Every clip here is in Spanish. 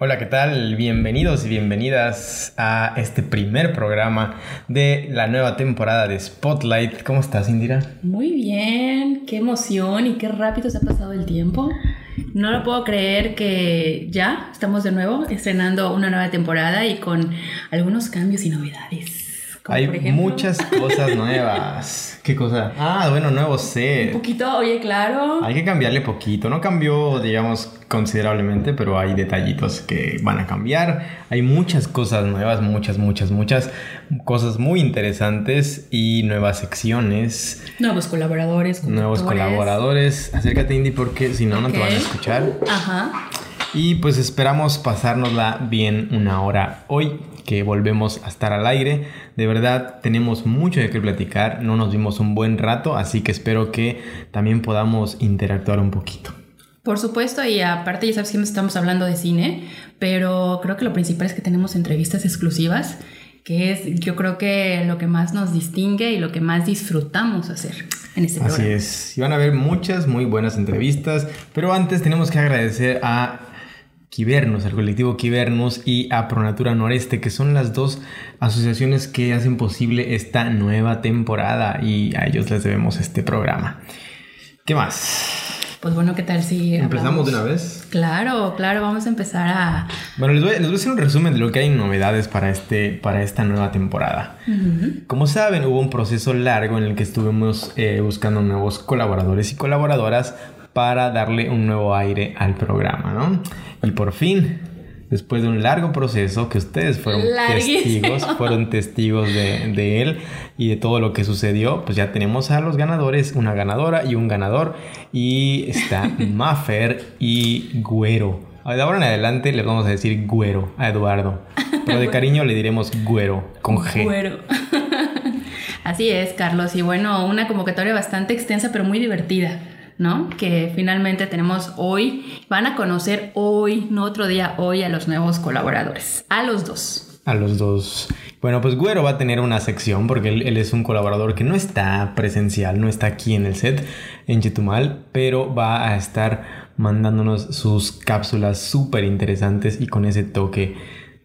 Hola, ¿qué tal? Bienvenidos y bienvenidas a este primer programa de la nueva temporada de Spotlight. ¿Cómo estás, Indira? Muy bien, qué emoción y qué rápido se ha pasado el tiempo. No lo puedo creer que ya estamos de nuevo estrenando una nueva temporada y con algunos cambios y novedades. Hay muchas cosas nuevas. ¿Qué cosa? Ah, bueno, nuevo set. Un poquito, oye, claro. Hay que cambiarle poquito. No cambió, digamos, considerablemente, pero hay detallitos que van a cambiar. Hay muchas cosas nuevas, muchas, muchas, muchas cosas muy interesantes y nuevas secciones. Nuevos colaboradores. Nuevos colaboradores. Acércate, Indy, porque si no, no te van a escuchar. Ajá. Y pues esperamos pasárnosla bien una hora hoy que volvemos a estar al aire. De verdad, tenemos mucho de qué platicar. No nos vimos un buen rato, así que espero que también podamos interactuar un poquito. Por supuesto, y aparte ya sabes que estamos hablando de cine, pero creo que lo principal es que tenemos entrevistas exclusivas, que es yo creo que lo que más nos distingue y lo que más disfrutamos hacer en este programa. Así es, y van a haber muchas muy buenas entrevistas, pero antes tenemos que agradecer a Quibernos, el colectivo Quibernos y a Pronatura Noreste, que son las dos asociaciones que hacen posible esta nueva temporada y a ellos les debemos este programa. ¿Qué más? Pues bueno, ¿qué tal si... ¿Empezamos de una vez? Claro, claro, vamos a empezar a... Bueno, les voy, a hacer un resumen de lo que hay en novedades para, este, para esta nueva temporada. Como saben, hubo un proceso largo en el que estuvimos eh, buscando nuevos colaboradores y colaboradoras para darle un nuevo aire al programa, ¿no? Y por fin, después de un largo proceso que ustedes fueron testigos, fueron testigos de, él y de todo lo que sucedió, pues ya tenemos a los ganadores, una ganadora y un ganador. Y está Maffer y Güero. De ahora en adelante le vamos a decir Güero a Eduardo. Pero de cariño le diremos Güero, con G. Güero. Así es, Carlos. Y bueno, una convocatoria bastante extensa, pero muy divertida. ¿No? Que finalmente tenemos hoy, van a conocer hoy, no otro día, hoy a los nuevos colaboradores, a los dos. A los dos. Bueno, pues Güero va a tener una sección porque él, es un colaborador que no está presencial, no está aquí en el set en Chetumal, pero va a estar mandándonos sus cápsulas súper interesantes y con ese toque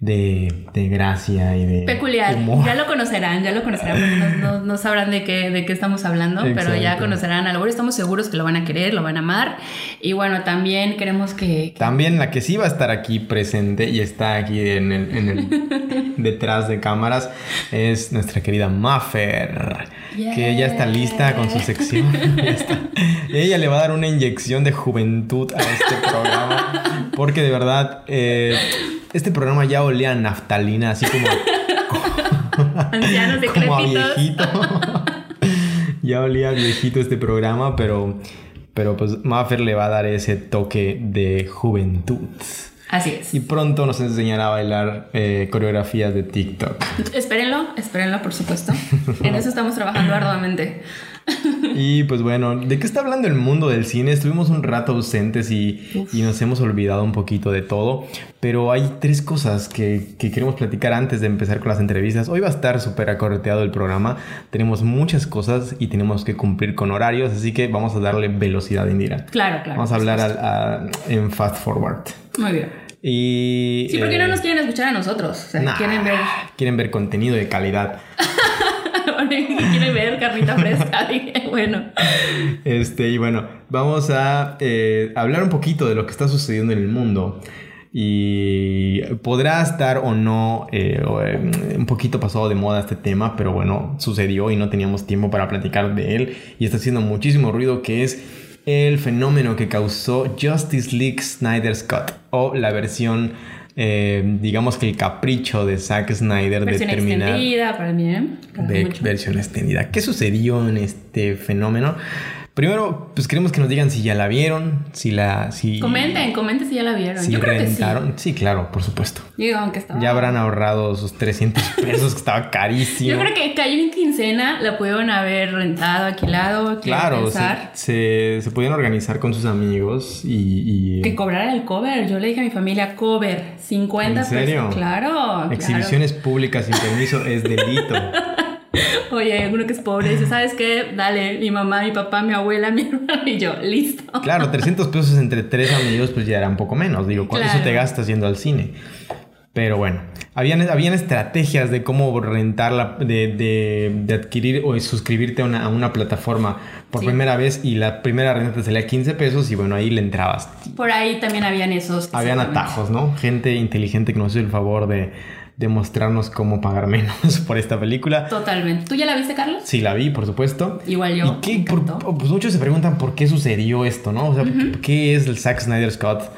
de, de, gracia y de peculiar. Ya lo conocerán, ya lo conocerán, no, no, sabrán de qué, de qué estamos hablando, pero ya conocerán algo. Estamos seguros que lo van a querer, lo van a amar. Y bueno, también queremos que, También la que sí va a estar aquí presente y está aquí en el, en el detrás de cámaras es nuestra querida Maffer. Que ya está lista con su sección. Ella le va a dar una inyección de juventud a este programa. Porque de verdad, eh, este programa ya olía a naftalina, así como. Ancianos como a viejito. ya olía a viejito este programa, pero. Pero pues Maffer le va a dar ese toque de juventud. Así es. Y pronto nos enseñará a bailar eh, coreografías de TikTok. Espérenlo, espérenlo, por supuesto. en eso estamos trabajando arduamente. y pues bueno, ¿de qué está hablando el mundo del cine? Estuvimos un rato ausentes y, nos hemos olvidado un poquito de todo, pero hay tres cosas que, queremos platicar antes de empezar con las entrevistas. Hoy va a estar súper acorreteado el programa, tenemos muchas cosas y tenemos que cumplir con horarios, así que vamos a darle velocidad, Indira. Claro, claro. Vamos a hablar en fast forward. Muy bien. Y, sí, porque no nos quieren escuchar a nosotros. O sea, quieren ver. Quieren ver contenido de calidad. quiere ver carnita fresca. bueno. Este, y bueno, vamos a eh, hablar un poquito de lo que está sucediendo en el mundo. Y podrá estar o no eh, eh, un poquito pasado de moda este tema, pero bueno, sucedió y no teníamos tiempo para platicar de él. Y está haciendo muchísimo ruido, que es el fenómeno que causó Justice League Snyder Scott o la versión eh, digamos que el capricho de Zack Snyder versión de terminar. Extendida para mí, ¿eh? versión extendida. ¿Qué sucedió en este fenómeno? Primero, pues queremos que nos digan si ya la vieron, si la... Si, comenten, comenten si ya la vieron. Si Yo creo rentaron. Que sí. sí. claro, por supuesto. Digo, aunque estaba... Ya habrán ahorrado sus 300 pesos, que estaba carísimo. Yo creo que cayó en quincena, la pudieron haber rentado, alquilado, Claro, se, se, podían organizar con sus amigos y, Que cobrara el cover. Yo le dije a mi familia, cover, 50 ¿En serio? Claro. Exhibiciones públicas sin permiso es delito. Oye, hay alguno que es pobre dice, ¿sabes qué? Dale, mi mamá, mi papá, mi abuela, mi hermano y yo, listo. Claro, 300 pesos entre tres amigos pues ya era un poco menos. Digo, ¿cuánto eso te gastas yendo al cine? Pero bueno, habían, habían estrategias de cómo rentarla, de, de, adquirir o suscribirte a una, a una plataforma por primera vez y la primera renta te salía 15 pesos y bueno, ahí le entrabas. Por ahí también habían esos. Habían atajos, ¿no? Gente inteligente que nos hizo el favor de, de mostrarnos cómo pagar menos por esta película. Totalmente. ¿Tú ya la viste, Carlos? Sí, la vi, por supuesto. Igual yo. ¿Y qué, pues muchos se preguntan por qué sucedió esto, ¿no? O sea, ¿qué es el Zack Snyder Scott?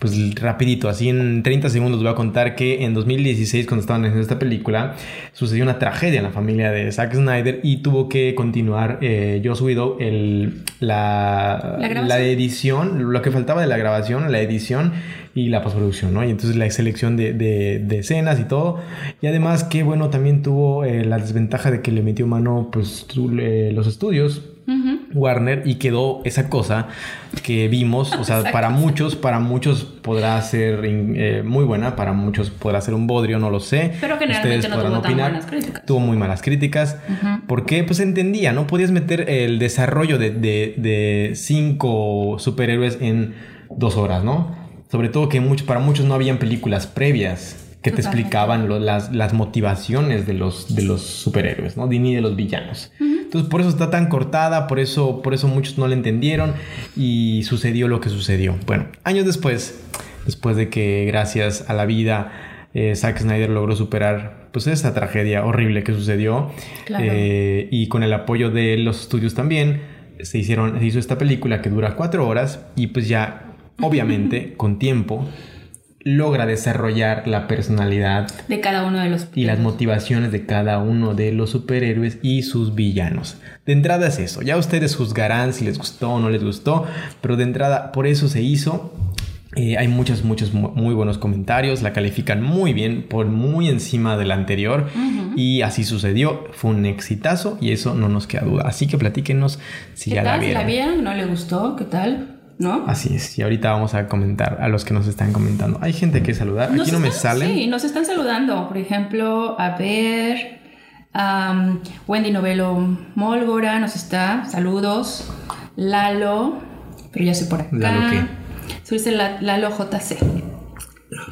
Pues rapidito, así en 30 segundos voy a contar que en 2016 cuando estaban haciendo esta película sucedió una tragedia en la familia de Zack Snyder y tuvo que continuar eh, Joss Whedon el, la, ¿La, edición, lo que faltaba de la grabación, la edición y la postproducción, ¿no? Y entonces la selección de, de, escenas y todo. Y además que, bueno, también tuvo eh, la desventaja de que le metió mano, pues, eh, los estudios Warner y quedó esa cosa que vimos, o sea, para muchos, para muchos podrá ser eh, muy buena, para muchos podrá ser un bodrio, no lo sé. Pero generalmente no tuvo tan buenas críticas. Tuvo muy malas críticas, porque pues entendía, no podías meter el desarrollo de, de, cinco superhéroes en dos horas, ¿no? Sobre todo que para muchos no habían películas previas que te explicaban las, las, motivaciones de los, de los superhéroes, ¿no? Ni de los villanos. Entonces por eso está tan cortada, por eso, por eso muchos no la entendieron y sucedió lo que sucedió. Bueno, años después, después de que gracias a la vida eh, Zack Snyder logró superar pues esa tragedia horrible que sucedió eh, y con el apoyo de los estudios también se hicieron se hizo esta película que dura cuatro horas y pues ya obviamente con tiempo logra desarrollar la personalidad de cada uno de los y las motivaciones de cada uno de los superhéroes y sus villanos. De entrada es eso, ya ustedes juzgarán si les gustó o no les gustó, pero de entrada por eso se hizo. Eh, hay muchos, muchos muy buenos comentarios, la califican muy bien, por muy encima de la anterior y así sucedió, fue un exitazo y eso no nos queda duda. Así que platíquenos si ya la vieron. ¿La vieron? ¿No le gustó? ¿Qué tal? ¿No? Así es, y ahorita vamos a comentar a los que nos están comentando. Hay gente que saludar, aquí no me sale. Sí, nos están saludando, por ejemplo, a ver, Wendy Novelo Molgora nos está, saludos, Lalo, pero ya sé por acá. ¿Lalo qué? Subirse Lalo JC.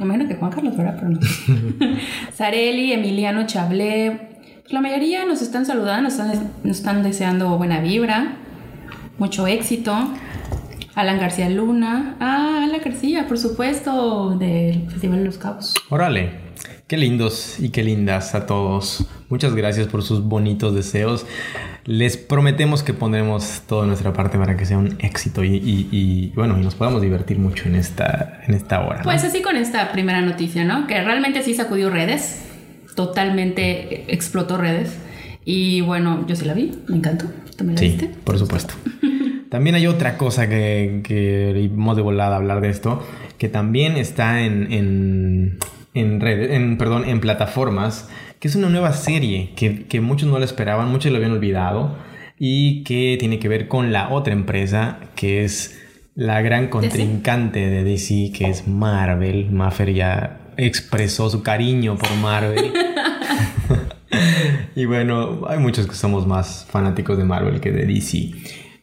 Me imagino que Juan Carlos, ¿verdad? Pero no. Sareli, Emiliano Chablé. Pues la mayoría nos están saludando, nos están, nos están deseando buena vibra, mucho éxito. Alan García Luna. Ah, Alan García, por supuesto, del Festival de los Cabos. Órale, qué lindos y qué lindas a todos. Muchas gracias por sus bonitos deseos. Les prometemos que pondremos toda nuestra parte para que sea un éxito y, bueno, y nos podamos divertir mucho en esta, en esta hora. Pues así con esta primera noticia, ¿no? Que realmente sí sacudió redes, totalmente explotó redes. Y bueno, yo sí la vi, me encantó. ¿Tú me la sí, por supuesto. También hay otra cosa que, que hemos de volada hablar de esto, que también está en, en, en redes, en, perdón, en plataformas, que es una nueva serie que, que muchos no la esperaban, muchos lo habían olvidado, y que tiene que ver con la otra empresa, que es la gran contrincante de DC, que es Marvel. Maffer ya expresó su cariño por Marvel. y bueno, hay muchos que somos más fanáticos de Marvel que de DC.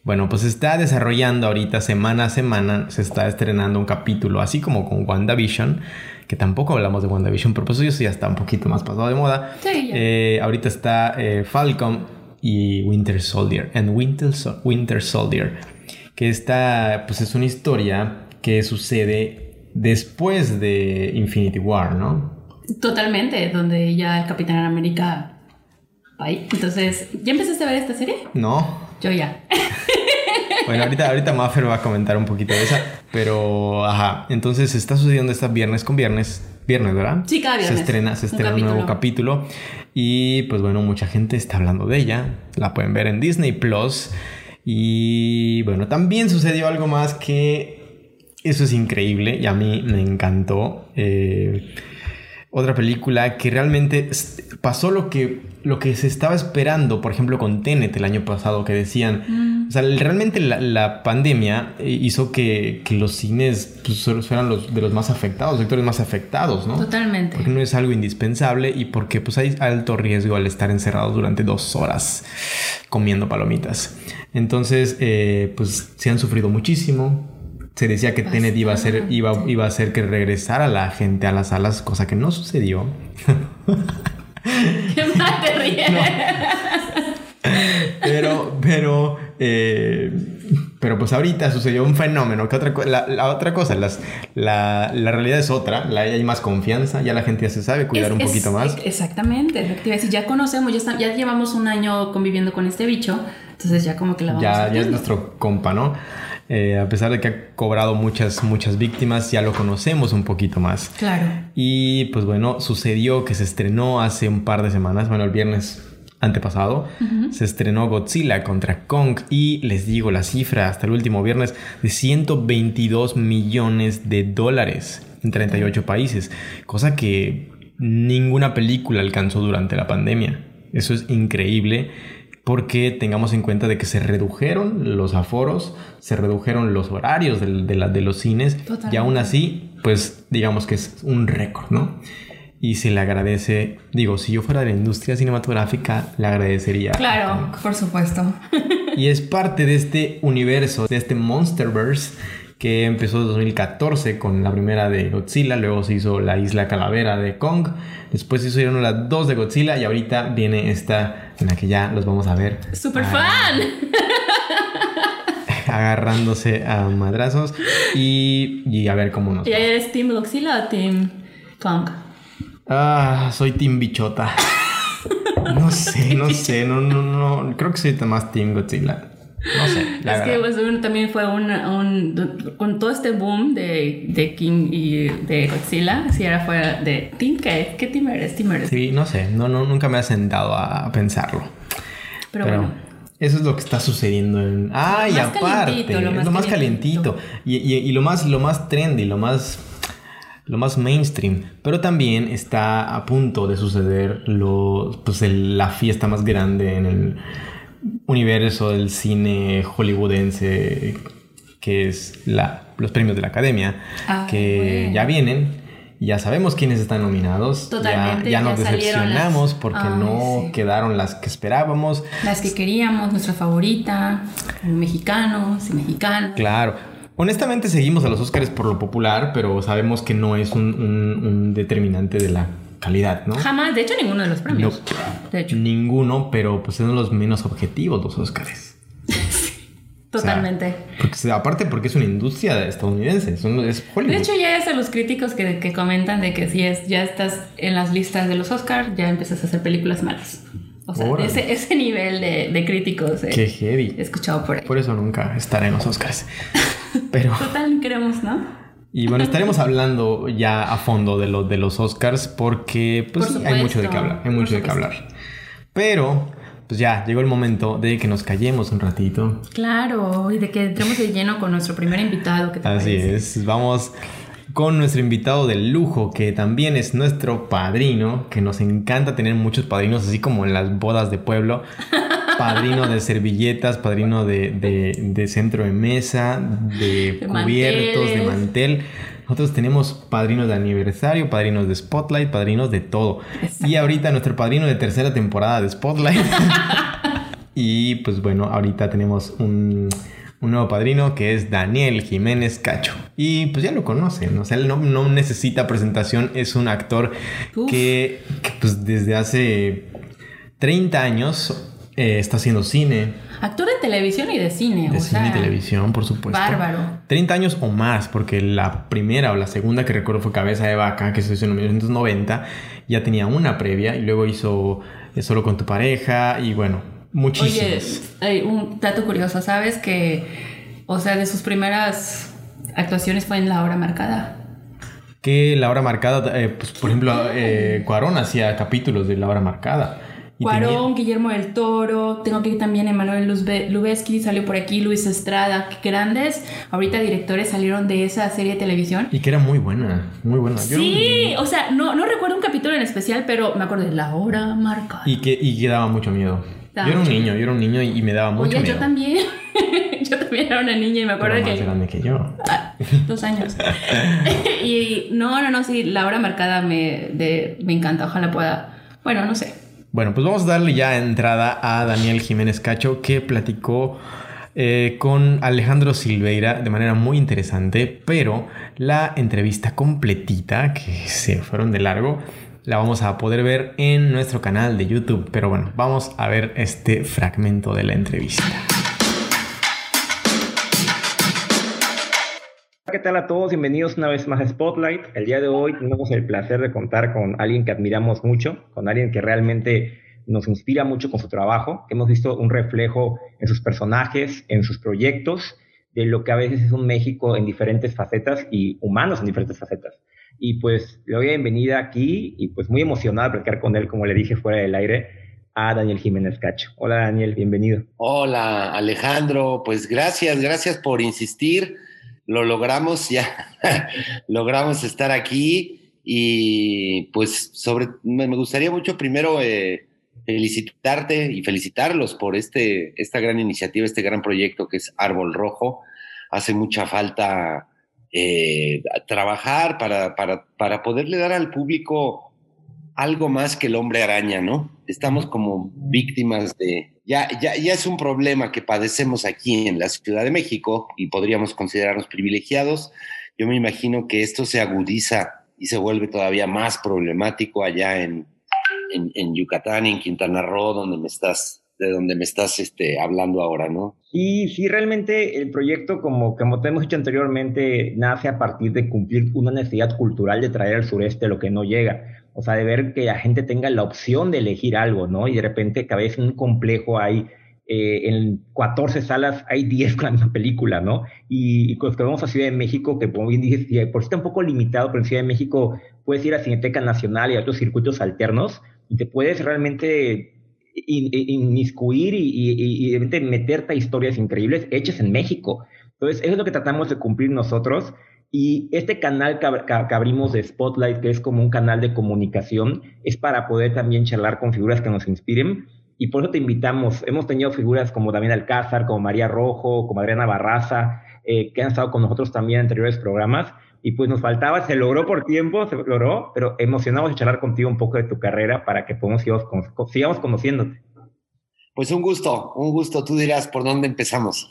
Bueno, pues se está desarrollando ahorita semana a semana, se está estrenando un capítulo, así como con WandaVision, que tampoco hablamos de WandaVision, pero pues eso ya está un poquito más pasado de moda. Sí, eh, ahorita está eh, Falcon y Winter Soldier, and Winter, Winter Soldier, que está, pues es una historia que sucede después de Infinity War, ¿no? Totalmente, donde ya el Capitán América... Bye. Entonces, ¿ya empezaste a ver esta serie? No. Yo ya. Bueno, ahorita, ahorita Maffer va a comentar un poquito de esa, pero ajá, entonces está sucediendo esta viernes con viernes, viernes, ¿verdad? Sí, cada viernes. Se estrena, se estrena un, nuevo capítulo y pues bueno, mucha gente está hablando de ella, la pueden ver en Disney Plus y bueno, también sucedió algo más que eso es increíble y a mí me encantó. Eh, otra película que realmente pasó lo que, lo que se estaba esperando, por ejemplo, con Tenet el año pasado, que decían, mm. o sea, realmente la, pandemia hizo que, los cines pues, fueran los de los más afectados, sectores más afectados, ¿no? Totalmente. Porque no es algo indispensable y porque pues hay alto riesgo al estar encerrados durante dos horas comiendo palomitas. Entonces, eh, pues se han sufrido muchísimo se decía que Tenet iba a ser iba, iba a hacer que regresara la gente a las salas, cosa que no sucedió. ¿Qué mal te ríes? Pero, pero, eh, pero pues ahorita sucedió un fenómeno. Que otra, la, otra cosa, las, la, la, realidad es otra. La, hay más confianza, ya la gente ya se sabe cuidar un poquito más. Exactamente, si ya conocemos, ya, ya llevamos un año conviviendo con este bicho, entonces ya como que la vamos Ya, ya es nuestro compa, ¿no? Eh, a pesar de que ha cobrado muchas, muchas víctimas, ya lo conocemos un poquito más. Claro. Y pues bueno, sucedió que se estrenó hace un par de semanas, bueno, el viernes antepasado, se estrenó Godzilla contra Kong y les digo la cifra hasta el último viernes de 122 millones de dólares en 38 países, cosa que ninguna película alcanzó durante la pandemia. Eso es increíble porque tengamos en cuenta de que se redujeron los aforos, se redujeron los horarios de, de, los cines y aún así, pues digamos que es un récord, ¿no? Y se le agradece, digo, si yo fuera de la industria cinematográfica, le agradecería. Claro, por supuesto. y es parte de este universo, de este Monsterverse que empezó en 2014 con la primera de Godzilla, luego se hizo la Isla Calavera de Kong, después se hicieron las dos de Godzilla y ahorita viene esta en la que ya los vamos a ver. ¡Super fan! Agarrándose a madrazos y, y a ver cómo nos. ¿Y eres Team Godzilla o Team Kong? Ah, soy Team Bichota. No sé, no sé, no, no, no. Creo que soy más Team Godzilla. No sé. es que pues, también fue un, Con todo este boom de, de, King y de Godzilla, si era fuera de. ¿Team qué? ¿Qué team eres? ¿Team eres? Sí, no sé. No, no, nunca me ha sentado a pensarlo. Pero, bueno. Eso es lo que está sucediendo en. ¡Ah! y aparte. Lo más, lo más calientito. Y, y, lo más, lo más trendy, lo más. Lo más mainstream. Pero también está a punto de suceder lo, pues la fiesta más grande en el universo del cine hollywoodense que es la, los premios de la academia ah, que ya vienen. Ya sabemos quiénes están nominados. Totalmente, ya, nos decepcionamos porque no quedaron las que esperábamos. Las que queríamos nuestra favorita mexicanos y mexicanas claro. Honestamente seguimos a los Oscars por lo popular pero sabemos que no es un determinante de la calidad, ¿no? Jamás, de hecho ninguno de los premios. de hecho. Ninguno, pero pues son los menos objetivos los Oscars. Totalmente. aparte porque es una industria estadounidense, es Hollywood. De hecho ya es a los críticos que, que, comentan de que si es, ya estás en las listas de los Oscars, ya empiezas a hacer películas malas. O sea, ese, ese, nivel de, de críticos. Eh, Qué heavy. He escuchado por ahí. Por eso nunca estaré en los Oscars. Pero... Total, queremos, ¿no? Y bueno, estaremos hablando ya a fondo de, lo, de los Oscars porque pues hay mucho de qué hablar, hay mucho de qué hablar. Pero pues ya llegó el momento de que nos callemos un ratito. Claro, y de que entremos de lleno con nuestro primer invitado. Así es, vamos con nuestro invitado de lujo, que también es nuestro padrino, que nos encanta tener muchos padrinos, así como en las bodas de pueblo. Padrino de servilletas, padrino de, centro de mesa, de, cubiertos, de mantel. Nosotros tenemos padrinos de aniversario, padrinos de Spotlight, padrinos de todo. Y ahorita nuestro padrino de tercera temporada de Spotlight. y pues bueno, ahorita tenemos un, nuevo padrino que es Daniel Jiménez Cacho. Y pues ya lo conocen, o sea, él no, necesita presentación, es un actor que, que, pues desde hace 30 años eh, está haciendo cine. Actor de televisión y de cine. De cine y televisión, por supuesto. Bárbaro. 30 años o más, porque la primera o la segunda que recuerdo fue Cabeza de Vaca, que se hizo en 1990. Ya tenía una previa y luego hizo eh, Solo con tu pareja y bueno, muchísimos. Oye, un dato curioso, ¿sabes? Que, o sea, de sus primeras actuaciones fue en La Hora Marcada que la hora marcada, eh, pues, por ejemplo, Cuarón hacía capítulos de la hora marcada. Cuarón, Guillermo del Toro, tengo aquí también Emanuel Lubezki, salió por aquí, Luis Estrada, que grandes ahorita directores salieron de esa serie de televisión. Y que era muy buena, muy buena. sí, o sea, no, no recuerdo un capítulo en especial, pero me acuerdo de La Hora Marca. Y que, y que daba mucho miedo. yo era un niño, yo era un niño y, me daba mucho Oye, yo también. yo también era una niña y me acuerdo que... más grande que yo. Ah, dos años. y no, no, no, sí, La Hora Marcada me, de, me encanta, ojalá pueda... Bueno, no sé, bueno, pues vamos a darle ya entrada a Daniel Jiménez Cacho que platicó eh, con Alejandro Silveira de manera muy interesante, pero la entrevista completita, que se fueron de largo, la vamos a poder ver en nuestro canal de YouTube. Pero bueno, vamos a ver este fragmento de la entrevista. ¿Qué tal a todos? Bienvenidos una vez más a Spotlight. El día de hoy tenemos el placer de contar con alguien que admiramos mucho, con alguien que realmente nos inspira mucho con su trabajo, que hemos visto un reflejo en sus personajes, en sus proyectos, de lo que a veces es un México en diferentes facetas y humanos en diferentes facetas. Y pues le doy la bienvenida aquí y pues muy emocionado de platicar con él, como le dije fuera del aire, a Daniel Jiménez Cacho. Hola Daniel, bienvenido. Hola Alejandro, pues gracias, gracias por insistir lo logramos, ya logramos estar aquí y pues sobre, me gustaría mucho primero eh, felicitarte y felicitarlos por este, esta gran iniciativa, este gran proyecto que es Árbol Rojo. Hace mucha falta eh, trabajar para, para, para poderle dar al público algo más que el hombre araña, ¿no? Estamos como víctimas de, ya, ya, ya es un problema que padecemos aquí en la Ciudad de México y podríamos considerarnos privilegiados. Yo me imagino que esto se agudiza y se vuelve todavía más problemático allá en, en, Yucatán y en Quintana Roo, donde me estás, de donde me estás este, hablando ahora, ¿no? Sí, sí, realmente el proyecto, como, como te hemos dicho anteriormente, nace a partir de cumplir una necesidad cultural de traer al sureste lo que no llega. O sea, de ver que la gente tenga la opción de elegir algo, ¿no? Y de repente cada vez en un complejo hay, eh, en 14 salas hay 10 con la misma película, ¿no? Y, y cuando vamos a Ciudad de México, que como bien dices, por si está un poco limitado, pero en Ciudad de México puedes ir a Cineteca Nacional y a otros circuitos alternos y te puedes realmente inmiscuir y, y, y, y meterte a historias increíbles hechas en México. Entonces, eso es lo que tratamos de cumplir nosotros. Y este canal que, abrimos de Spotlight, que es como un canal de comunicación, es para poder también charlar con figuras que nos inspiren. Y por eso te invitamos. Hemos tenido figuras como Damián Alcázar, como María Rojo, como Adriana Barraza, eh, que han estado con nosotros también en anteriores programas. Y pues nos faltaba, se logró por tiempo, se logró, pero emocionados de charlar contigo un poco de tu carrera para que podamos sigamos conociéndote. Pues un gusto, un gusto. Tú dirás por dónde empezamos.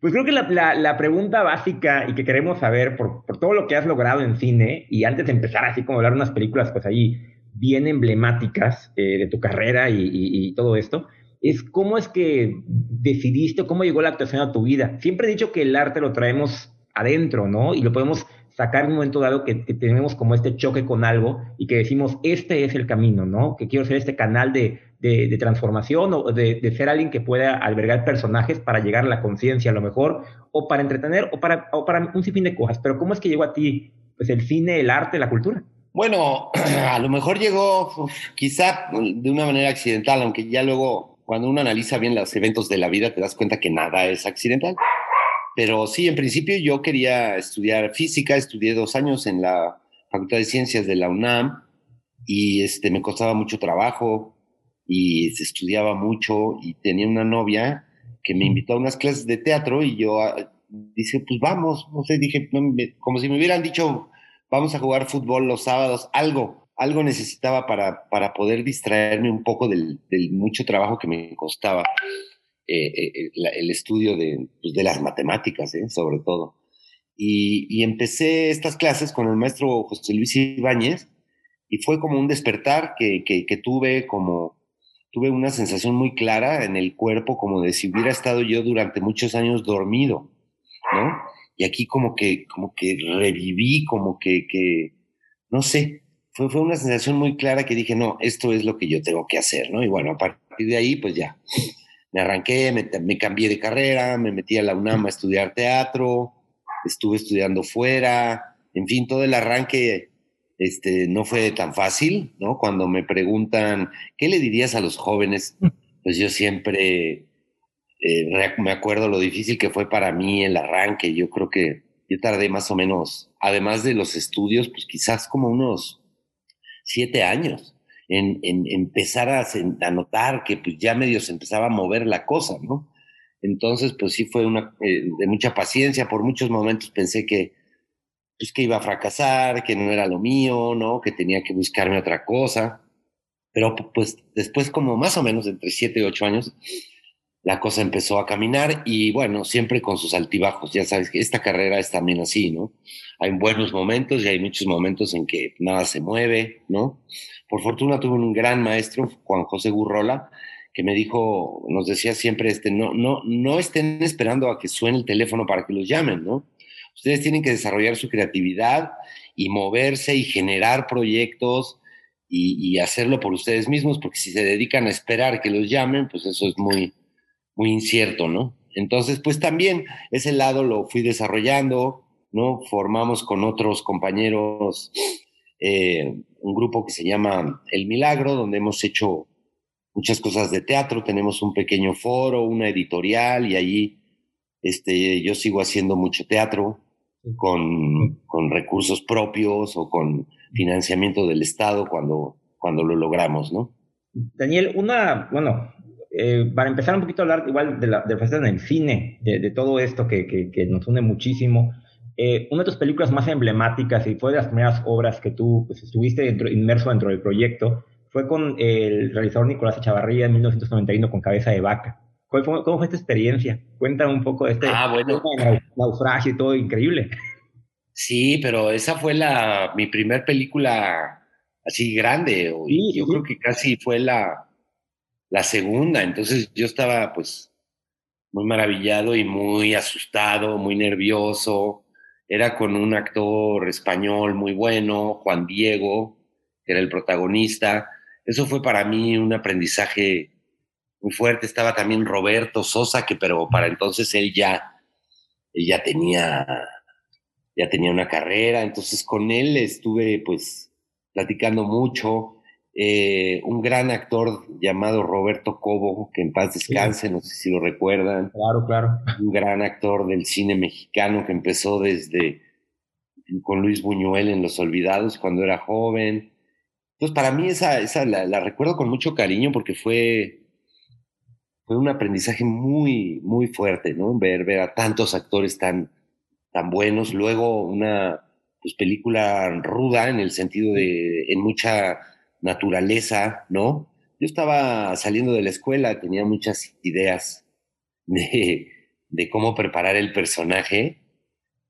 Pues creo que la, la, pregunta básica y que queremos saber por, por, todo lo que has logrado en cine, y antes de empezar así como hablar unas películas pues ahí bien emblemáticas eh, de tu carrera y, y, todo esto, es cómo es que decidiste, cómo llegó la actuación a tu vida. Siempre he dicho que el arte lo traemos adentro, ¿no? Y lo podemos sacar en un momento dado que, que, tenemos como este choque con algo y que decimos, este es el camino, ¿no? Que quiero ser este canal de, de, transformación o de, ser alguien que pueda albergar personajes para llegar a la conciencia a lo mejor, o para entretener, o para, o para un sinfín de cosas. Pero ¿cómo es que llegó a ti pues, el cine, el arte, la cultura? Bueno, a lo mejor llegó quizá de una manera accidental, aunque ya luego cuando uno analiza bien los eventos de la vida te das cuenta que nada es accidental. Pero sí, en principio yo quería estudiar física, estudié dos años en la Facultad de Ciencias de la UNAM y este, me costaba mucho trabajo, y se estudiaba mucho y tenía una novia que me invitó a unas clases de teatro y yo ah, dije, pues vamos, no sé, dije, como si me hubieran dicho, vamos a jugar fútbol los sábados, algo, algo necesitaba para, para poder distraerme un poco del, del mucho trabajo que me costaba eh, eh, el estudio de, pues, de las matemáticas, ¿eh? sobre todo. Y, y, empecé estas clases con el maestro José Luis Ibáñez y fue como un despertar que, que, que tuve como tuve una sensación muy clara en el cuerpo, como de si hubiera estado yo durante muchos años dormido, ¿no? Y aquí como que, como que reviví, como que, que no sé, fue, fue una sensación muy clara que dije, no, esto es lo que yo tengo que hacer, ¿no? Y bueno, a partir de ahí, pues ya, me arranqué, me, me cambié de carrera, me metí a la UNAM a estudiar teatro, estuve estudiando fuera, en fin, todo el arranque este, no fue tan fácil, ¿no? Cuando me preguntan, ¿qué le dirías a los jóvenes? Pues yo siempre eh, me acuerdo lo difícil que fue para mí el arranque. Yo creo que yo tardé más o menos, además de los estudios, pues quizás como unos siete años en, empezar a, notar que pues ya medio se empezaba a mover la cosa, ¿no? Entonces, pues sí fue una eh, de mucha paciencia. Por muchos momentos pensé que, pues que iba a fracasar, que no era lo mío, ¿no? Que tenía que buscarme otra cosa. Pero pues después, como más o menos entre siete y ocho años, la cosa empezó a caminar y bueno, siempre con sus altibajos. Ya sabes que esta carrera es también así, ¿no? Hay buenos momentos y hay muchos momentos en que nada se mueve, ¿no? Por fortuna tuve un gran maestro, Juan José Gurrola, que me dijo, nos decía siempre, este, no, no, no estén esperando a que suene el teléfono para que los llamen, ¿no? Ustedes tienen que desarrollar su creatividad y moverse y generar proyectos y, hacerlo por ustedes mismos, porque si se dedican a esperar que los llamen, pues eso es muy, muy incierto, ¿no? Entonces, pues también ese lado lo fui desarrollando, ¿no? Formamos con otros compañeros eh, un grupo que se llama El Milagro, donde hemos hecho muchas cosas de teatro, tenemos un pequeño foro, una editorial y allí este, yo sigo haciendo mucho teatro con, con recursos propios o con financiamiento del Estado cuando, cuando lo logramos, ¿no? Daniel, una, bueno, eh, para empezar un poquito a hablar igual de la de en el cine, de, todo esto que, que, nos une muchísimo, eh, una de tus películas más emblemáticas y fue de las primeras obras que tú pues, estuviste inmerso dentro del proyecto, fue con el realizador Nicolás Echavarría en 1991 con Cabeza de Vaca. ¿Cómo fue, cómo fue esta experiencia? Cuéntame un poco de este ah, bueno. naufragio y todo increíble. Sí, pero esa fue la, mi primer película así grande. yo creo que casi fue la, la segunda. Entonces yo estaba pues muy maravillado y muy asustado, muy nervioso. Era con un actor español muy bueno, Juan Diego, que era el protagonista. Eso fue para mí un aprendizaje muy fuerte. Estaba también Roberto Sosa, que pero para entonces él ya, él ya tenía, ya tenía una carrera. Entonces con él estuve pues platicando mucho eh, un gran actor llamado Roberto Cobo, que en paz descanse, no sé si lo recuerdan. Claro, claro. Un gran actor del cine mexicano que empezó desde con Luis Buñuel en Los Olvidados cuando era joven. Entonces, para mí esa, esa la, recuerdo con mucho cariño porque fue, fue un aprendizaje muy, muy fuerte, ¿no? Ver, ver a tantos actores tan, tan buenos. Luego una pues, película ruda en el sentido de, en mucha naturaleza, ¿no? Yo estaba saliendo de la escuela, tenía muchas ideas de, cómo preparar el personaje.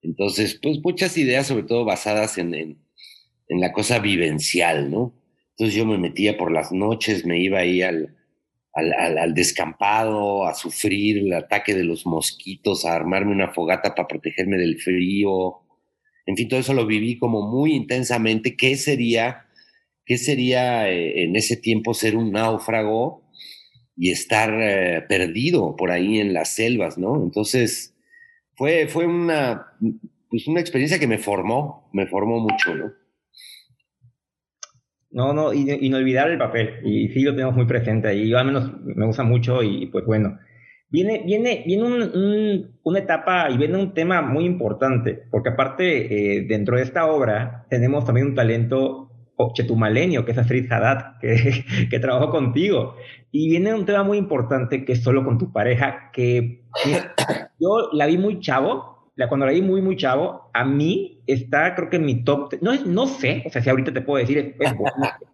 Entonces, pues muchas ideas, sobre todo basadas en, la cosa vivencial, ¿no? Entonces yo me metía por las noches, me iba ahí al, al, descampado, a sufrir el ataque de los mosquitos, a armarme una fogata para protegerme del frío. En fin, todo eso lo viví como muy intensamente. ¿Qué sería ¿Qué sería eh, en ese tiempo ser un náufrago y estar eh, perdido por ahí en las selvas, ¿no? Entonces, fue, fue una, pues una experiencia que me formó, me formó mucho, ¿no? No, no, inolvidable el papel, y sí lo tenemos muy presente, y yo al menos me gusta mucho, y pues bueno, viene, viene, viene una etapa y viene un tema muy importante, porque aparte, eh, dentro de esta obra, tenemos también un talento Chetumalenio, que es Afrid Haddad, que, que trabajó contigo. Y viene un tema muy importante que es solo con tu pareja, que yo la vi muy chavo, la, cuando la vi muy, muy chavo, a mí está, creo que en mi top, no, no sé, o sea, si ahorita te puedo decir, es,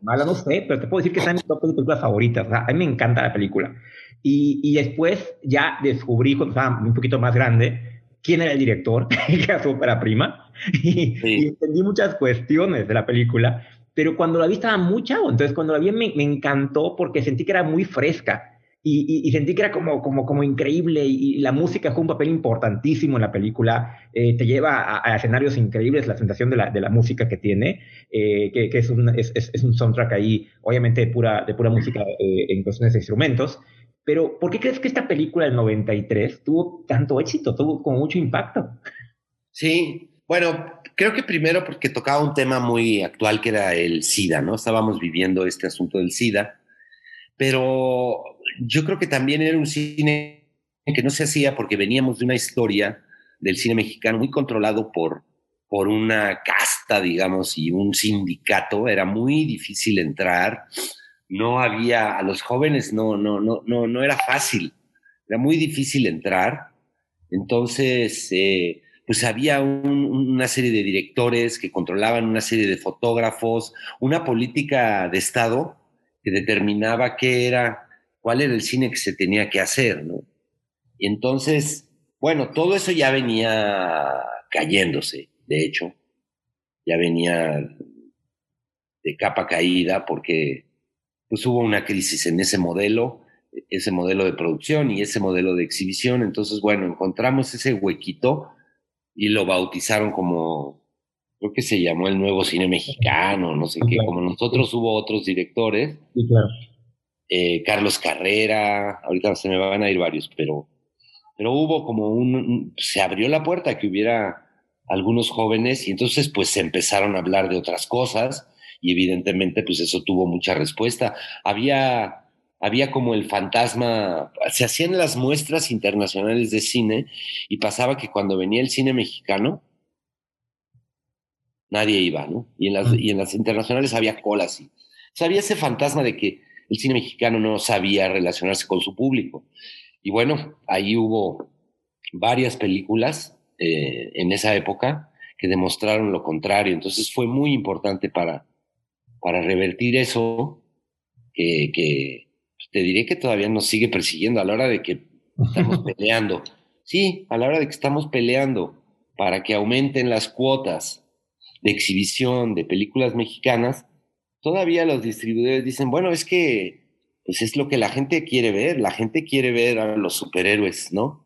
mala, no sé, pero te puedo decir que está en mi top de películas favoritas, o sea, a mí me encanta la película. Y, y después ya descubrí, cuando estaba un poquito más grande, quién era el director, que era su prima, y, y, entendí muchas cuestiones de la película pero cuando la vi estaba muy chavo, entonces cuando la vi me, encantó porque sentí que era muy fresca y, sentí que era como, como, como increíble y, la música juega un papel importantísimo en la película, eh, te lleva a, escenarios increíbles la sensación de la, de la música que tiene, eh, que, que es, un, es, es, un soundtrack ahí, obviamente de pura, de pura música eh, en cuestiones de instrumentos, pero ¿por qué crees que esta película del 93 tuvo tanto éxito, tuvo como mucho impacto? Sí, Bueno, creo que primero porque tocaba un tema muy actual que era el SIDA, ¿no? Estábamos viviendo este asunto del SIDA, pero yo creo que también era un cine que no se hacía porque veníamos de una historia del cine mexicano muy controlado por, por una casta, digamos, y un sindicato. Era muy difícil entrar. No había, a los jóvenes no, no, no, no, no era fácil. Era muy difícil entrar. Entonces, eh, pues había una serie de directores que controlaban una serie de fotógrafos, una política de Estado que determinaba qué era, cuál era el cine que se tenía que hacer, ¿no? Y entonces, bueno, todo eso ya venía cayéndose, de hecho, ya venía de capa caída porque pues hubo una crisis en ese modelo, ese modelo de producción y ese modelo de exhibición. Entonces, bueno, encontramos ese huequito y lo bautizaron como, creo que se llamó el nuevo cine mexicano, no sé qué, como nosotros hubo otros directores. Sí, claro. Eh, Carlos Carrera, ahorita se me van a ir varios, pero, pero hubo como un, se abrió la puerta que hubiera algunos jóvenes y entonces pues se empezaron a hablar de otras cosas y evidentemente pues eso tuvo mucha respuesta. Había había como el fantasma, se hacían las muestras internacionales de cine y pasaba que cuando venía el cine mexicano, nadie iba, ¿no? Y en las, y en las internacionales había colas. Y, o había ese fantasma de que el cine mexicano no sabía relacionarse con su público. Y bueno, ahí hubo varias películas eh, en esa época que demostraron lo contrario. Entonces fue muy importante para, para revertir eso que, que te diré que todavía nos sigue persiguiendo a la hora de que estamos peleando. Sí, a la hora de que estamos peleando para que aumenten las cuotas de exhibición de películas mexicanas, todavía los distribuidores dicen, bueno, es que pues es lo que la gente quiere ver, la gente quiere ver a los superhéroes, ¿no?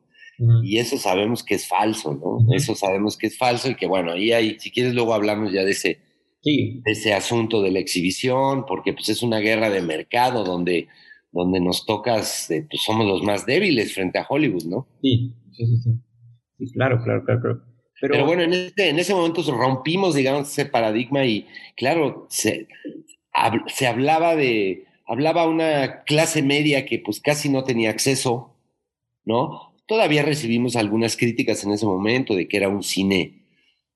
Y eso sabemos que es falso, ¿no? Eso sabemos que es falso y que bueno, ahí hay, si quieres luego hablamos ya de ese, sí. de ese asunto de la exhibición, porque pues es una guerra de mercado donde donde nos tocas, eh, pues somos los más débiles frente a Hollywood, ¿no? Sí, sí, sí. sí. claro, claro, claro. Pero, bueno, en ese, en ese momento rompimos, digamos, ese paradigma y, claro, se, se hablaba de, hablaba una clase media que pues casi no tenía acceso, ¿no? Todavía recibimos algunas críticas en ese momento de que era un cine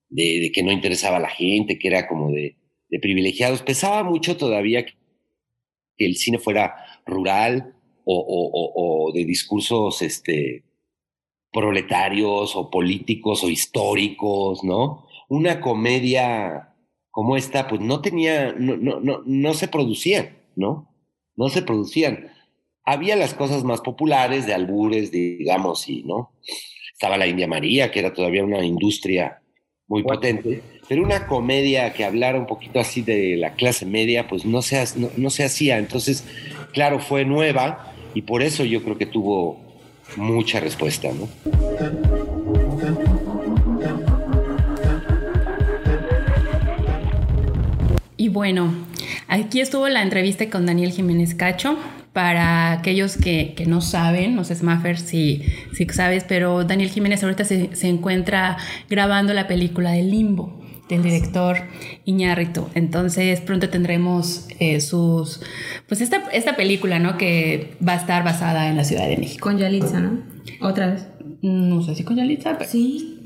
de, que no interesaba a la gente, que era como de, privilegiados. Pesaba mucho todavía que el cine fuera rural o, de discursos este, proletarios o políticos o históricos, ¿no? Una comedia como esta, pues no tenía, no, no, no, no se producían, ¿no? No se producían. Había las cosas más populares de albures, digamos, y, ¿no? Estaba la India María, que era todavía una industria muy potente, pero una comedia que hablara un poquito así de la clase media, pues no se, no se hacía. Entonces, claro, fue nueva y por eso yo creo que tuvo mucha respuesta, ¿no? Bueno, aquí estuvo la entrevista con Daniel Jiménez Cacho. Para aquellos que, no saben, no sé, Smaffer, si, si sabes, pero Daniel Jiménez ahorita se, se encuentra grabando la película de Limbo del director Iñárritu. Entonces pronto tendremos eh, sus, pues esta, esta película, ¿no? Que va a estar basada en la Ciudad de México. Con Yalitza, ¿no? Otra vez. No sé si con Yalitza, pero... Sí.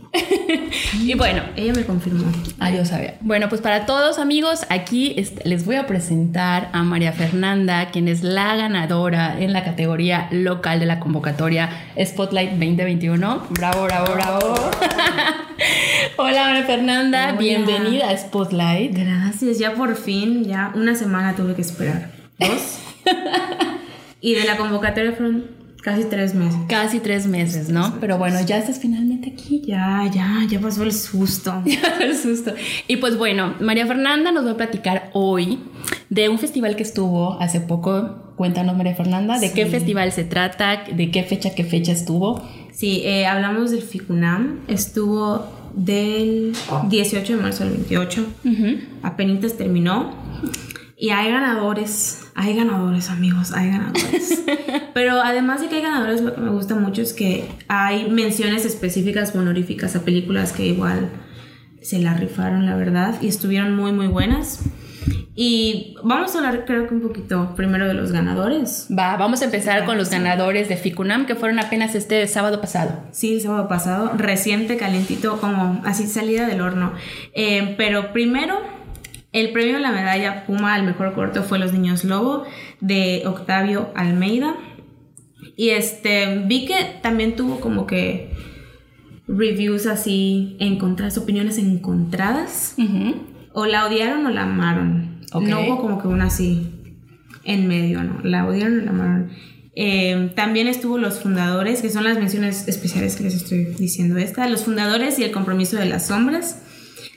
Y bueno, ella me confirmó. Ah, yo sabía. Bueno, pues para todos amigos, aquí les voy a presentar a María Fernanda, quien es la ganadora en la categoría local de la convocatoria Spotlight 2021. Bravo, bravo, bravo. Hola María Fernanda, bienvenida a Spotlight. Gracias, ya por fin, ya una semana tuve que esperar. ¿Dos? y de la convocatoria fueron casi tres meses. Casi tres meses, ¿no? Pero bueno, ya estás finalmente aquí. Ya, ya, ya pasó el susto. Ya el susto. Y pues bueno, María Fernanda nos va a platicar hoy de un festival que estuvo hace poco. Cuéntanos, María Fernanda, de qué festival se trata, de qué fecha, qué fecha estuvo. Sí, eh, hablamos del FICUNAM. Estuvo del 18 de marzo al 28. Apenas terminó. Y hay ganadores, hay ganadores amigos, hay ganadores. Pero además de que hay ganadores, lo que me gusta mucho es que hay menciones específicas honoríficas a películas que igual se la rifaron, la verdad, y estuvieron muy, muy buenas. Y vamos a hablar, creo que un poquito primero de los ganadores. Va, vamos a empezar con los ganadores de FICUNAM que fueron apenas este sábado pasado. Sí, el sábado pasado, reciente, calentito, como así salida del horno. Eh, pero primero, el premio a la medalla Puma al mejor corto fue Los Niños Lobo de Octavio Almeida. Y este, vi que también tuvo como que reviews así encontradas, opiniones encontradas. O la odiaron o la amaron. No hubo como que una así en medio, ¿no? La odiaron o la amaron. Eh, también estuvo los fundadores, que son las menciones especiales que les estoy diciendo esta, los fundadores y el compromiso de las sombras.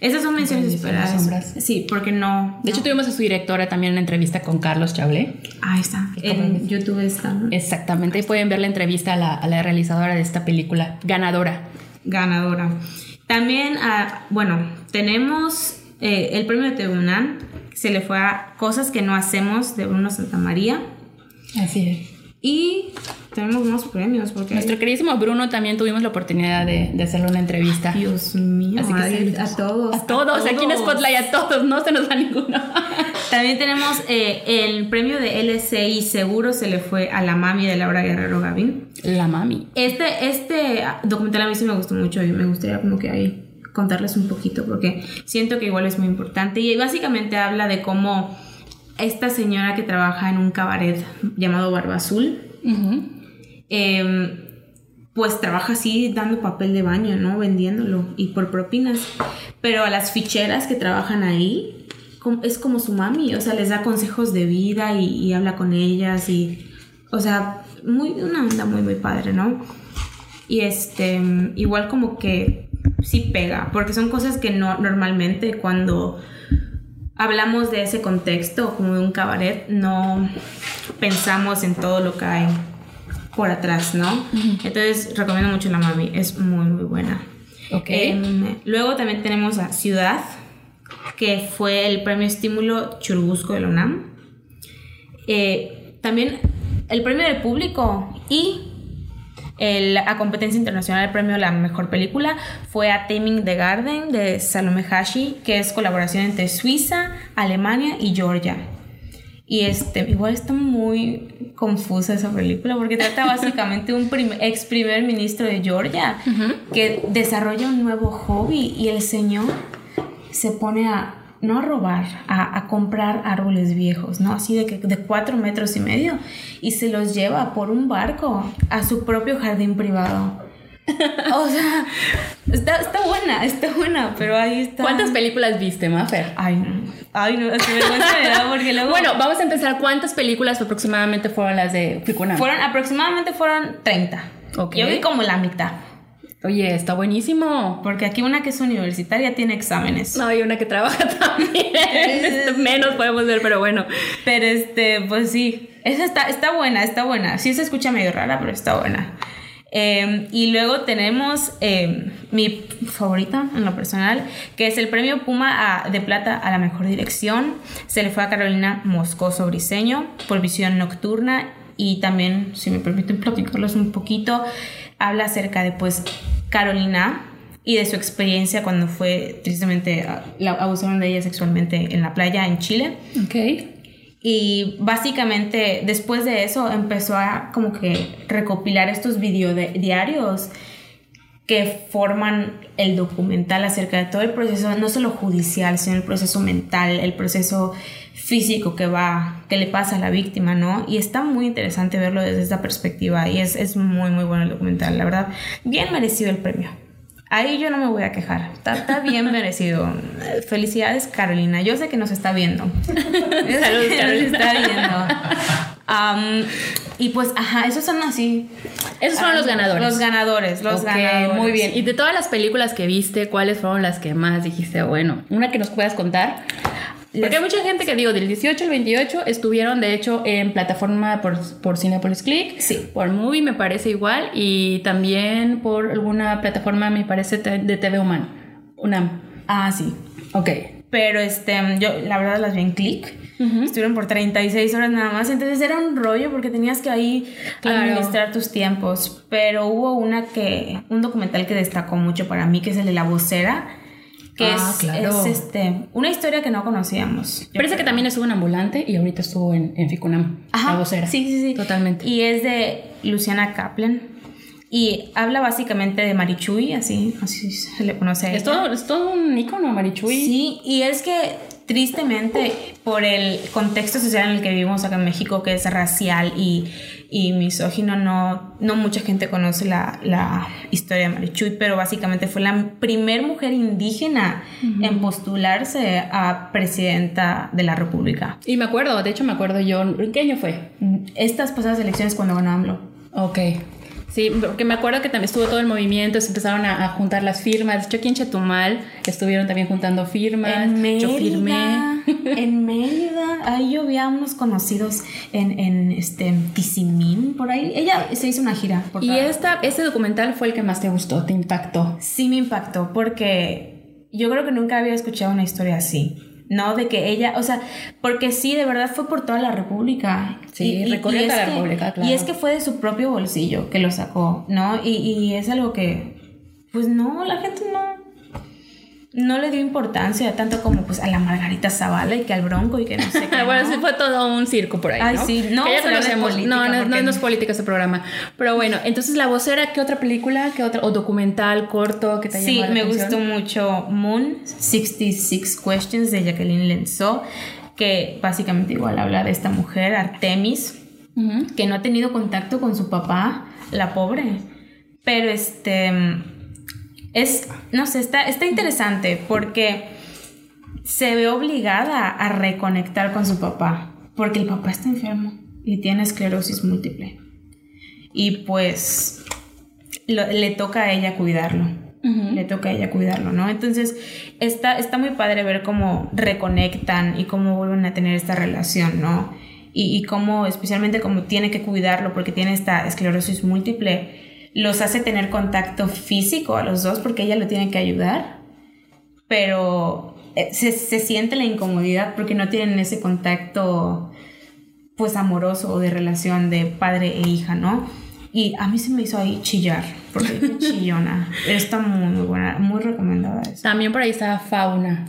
Esas son menciones esperadas. Sí, porque no. De hecho, tuvimos a su directora también en una entrevista con Carlos Chablé. Ahí está. En YouTube está. Exactamente. Ahí pueden ver la entrevista a la, a la, realizadora de esta película, ganadora. Ganadora. También, ah, bueno, tenemos eh, el premio de Tribunal. Se le fue a Cosas que no hacemos de Bruno Santamaría. Así es. Y tenemos más premios. Porque Nuestro queridísimo Bruno también tuvimos la oportunidad de, de hacerle una entrevista. Dios mío. Así que ay, sí, a, todos, A todos. Aquí en Spotlight, a todos. No se nos da ninguno. También tenemos eh, el premio de LCI Seguro se le fue a la mami de Laura Guerrero Gavín. La mami. Este, este documental a mí sí me gustó mucho y me gustaría como que ahí contarles un poquito porque siento que igual es muy importante y básicamente habla de cómo esta señora que trabaja en un cabaret llamado Barba Azul, eh, pues trabaja así dando papel de baño, ¿no? Vendiéndolo y por propinas. Pero a las ficheras que trabajan ahí es como su mami, o sea, les da consejos de vida y, y habla con ellas y, o sea, muy, una onda muy, muy padre, ¿no? Y este, igual como que sí pega, porque son cosas que no normalmente cuando hablamos de ese contexto, como de un cabaret, no pensamos en todo lo que hay por atrás, ¿no? Entonces recomiendo mucho la mami, es muy, muy buena. Ok. Em, luego también tenemos a Ciudad, que fue el premio estímulo Churubusco de la UNAM. Eh, también el premio del público y el, a competencia internacional el premio a la mejor película fue a Taming the Garden de Salome Hashi, que es colaboración entre Suiza, Alemania y Georgia. Y este, igual está muy confusa esa película porque trata básicamente un prim- ex primer ministro de Georgia que desarrolla un nuevo hobby y el señor se pone a, no a robar, a, a comprar árboles viejos, ¿no? Así de, que, de cuatro metros y medio y se los lleva por un barco a su propio jardín privado. O sea, está, está buena, está buena, pero ahí está. ¿Cuántas películas viste, Mafer? Ay, no. Ay, no, es que vergüenza me da porque luego. Bueno, vamos a empezar. ¿Cuántas películas aproximadamente fueron las de Ficunam? Fueron, aproximadamente fueron 30. Ok. Yo vi como la mitad. Oye, está buenísimo. Porque aquí una que es universitaria tiene exámenes. No, hay una que trabaja también. Menos podemos ver, pero bueno. Pero este, pues sí. Esa está, está buena, está buena. Sí se escucha medio rara, pero está buena. Eh, y luego tenemos eh, mi favorita en lo personal, que es el premio Puma a- de Plata a la mejor dirección. Se le fue a Carolina Moscoso Briseño por visión nocturna. Y también, si me permiten platicarles un poquito, habla acerca de pues Carolina y de su experiencia cuando fue tristemente la abusaron de ella sexualmente en la playa en Chile. Ok. Y básicamente después de eso empezó a como que recopilar estos videodiarios que forman el documental acerca de todo el proceso, no solo judicial, sino el proceso mental, el proceso físico que va, que le pasa a la víctima, ¿no? Y está muy interesante verlo desde esta perspectiva y es, es muy, muy bueno el documental, la verdad. Bien merecido el premio. Ahí yo no me voy a quejar. Está, está bien merecido. Felicidades, Carolina. Yo sé que nos está viendo. Saludos, Nos Carolina. está viendo. Am, y pues, ajá, esos son así. Esos fueron Ah, los ganadores. Los ganadores, los Ok, ganadores. Muy bien. Y de todas las películas que viste, ¿cuáles fueron las que más dijiste? Bueno, una que nos puedas contar. Porque hay mucha gente que digo, del 18 al 28 estuvieron de hecho en plataforma por, por Cinepolis Click, Sí. por Movie me parece igual, y también por alguna plataforma me parece de TV Human, UNAM. Ah, sí. Ok. Pero este, yo la verdad las vi en click. Estuvieron por 36 horas nada más. Entonces era un rollo porque tenías que ahí Claro. administrar tus tiempos. Pero hubo una que, un documental que destacó mucho para mí, que es el de La Vocera. Que Ah, es, claro. es, este, una historia que no conocíamos. Parece que también estuvo en Ambulante y ahorita estuvo en, en Ficunam, Ajá, la vocera. Sí, sí, sí. Totalmente. Y es de Luciana Kaplan. Y habla básicamente de Marichuy, así, así se le conoce a es, ella. todo, es todo un icono, Marichuy. Sí, y es que tristemente por el contexto social en el que vivimos acá en México, que es racial y, y misógino, no, no mucha gente conoce la, la historia de Marichuy, pero básicamente fue la primer mujer indígena en postularse a presidenta de la República. Y me acuerdo, de hecho me acuerdo yo, ¿en qué año fue? Estas pasadas elecciones cuando ganó AMLO. Ok. Sí, porque me acuerdo que también estuvo todo el movimiento, se empezaron a, a juntar las firmas. De hecho, aquí en Chetumal estuvieron también juntando firmas. En Mérida, yo firmé. en Mérida, ahí yo vi a unos conocidos en, en este Tizimín, por ahí. Ella se hizo una gira. Por Y esta, este documental fue el que más te gustó, te impactó. sí me impactó porque yo creo que nunca había escuchado una historia así. No, de que ella, o sea, porque sí, de verdad fue por toda la República. Sí, recorrió toda la que- República, claro. Y es que fue de su propio bolsillo que lo sacó, ¿no? Y, y es algo que, pues no, la gente no, no le dio importancia tanto como pues a la Margarita Zavala y que al Bronco y que no sé qué. bueno, ¿no? sí fue todo un circo por ahí. Ay, ¿no? sí, no Que ya conocemos. política, no, no, no, es política este programa. Pero bueno, entonces La Vocera, ¿qué otra película? ¿Qué otra? ¿O documental corto que te Sí, la me atención? gustó mucho Moon 66 Questions de Jacqueline Lenzo, que básicamente igual habla de esta mujer, Artemis, que no ha tenido contacto con su papá, la pobre. Pero este es, no sé, está, está interesante porque se ve obligada a reconectar con su papá, porque el papá está enfermo y tiene esclerosis múltiple. Y pues lo- le toca a ella cuidarlo. Le toca a ella cuidarlo, ¿no? Entonces está, está muy padre ver cómo reconectan y cómo vuelven a tener esta relación, ¿no? Y, y cómo, especialmente como tiene que cuidarlo porque tiene esta esclerosis múltiple, los hace tener contacto físico a los dos porque ella lo tiene que ayudar, pero eh, se, siente la incomodidad porque no tienen ese contacto pues amoroso o de relación de padre e hija, ¿no? Y a mí se me hizo ahí chillar, porque qué chillona. Está muy, muy buena, muy recomendada esa. También por ahí está Fauna.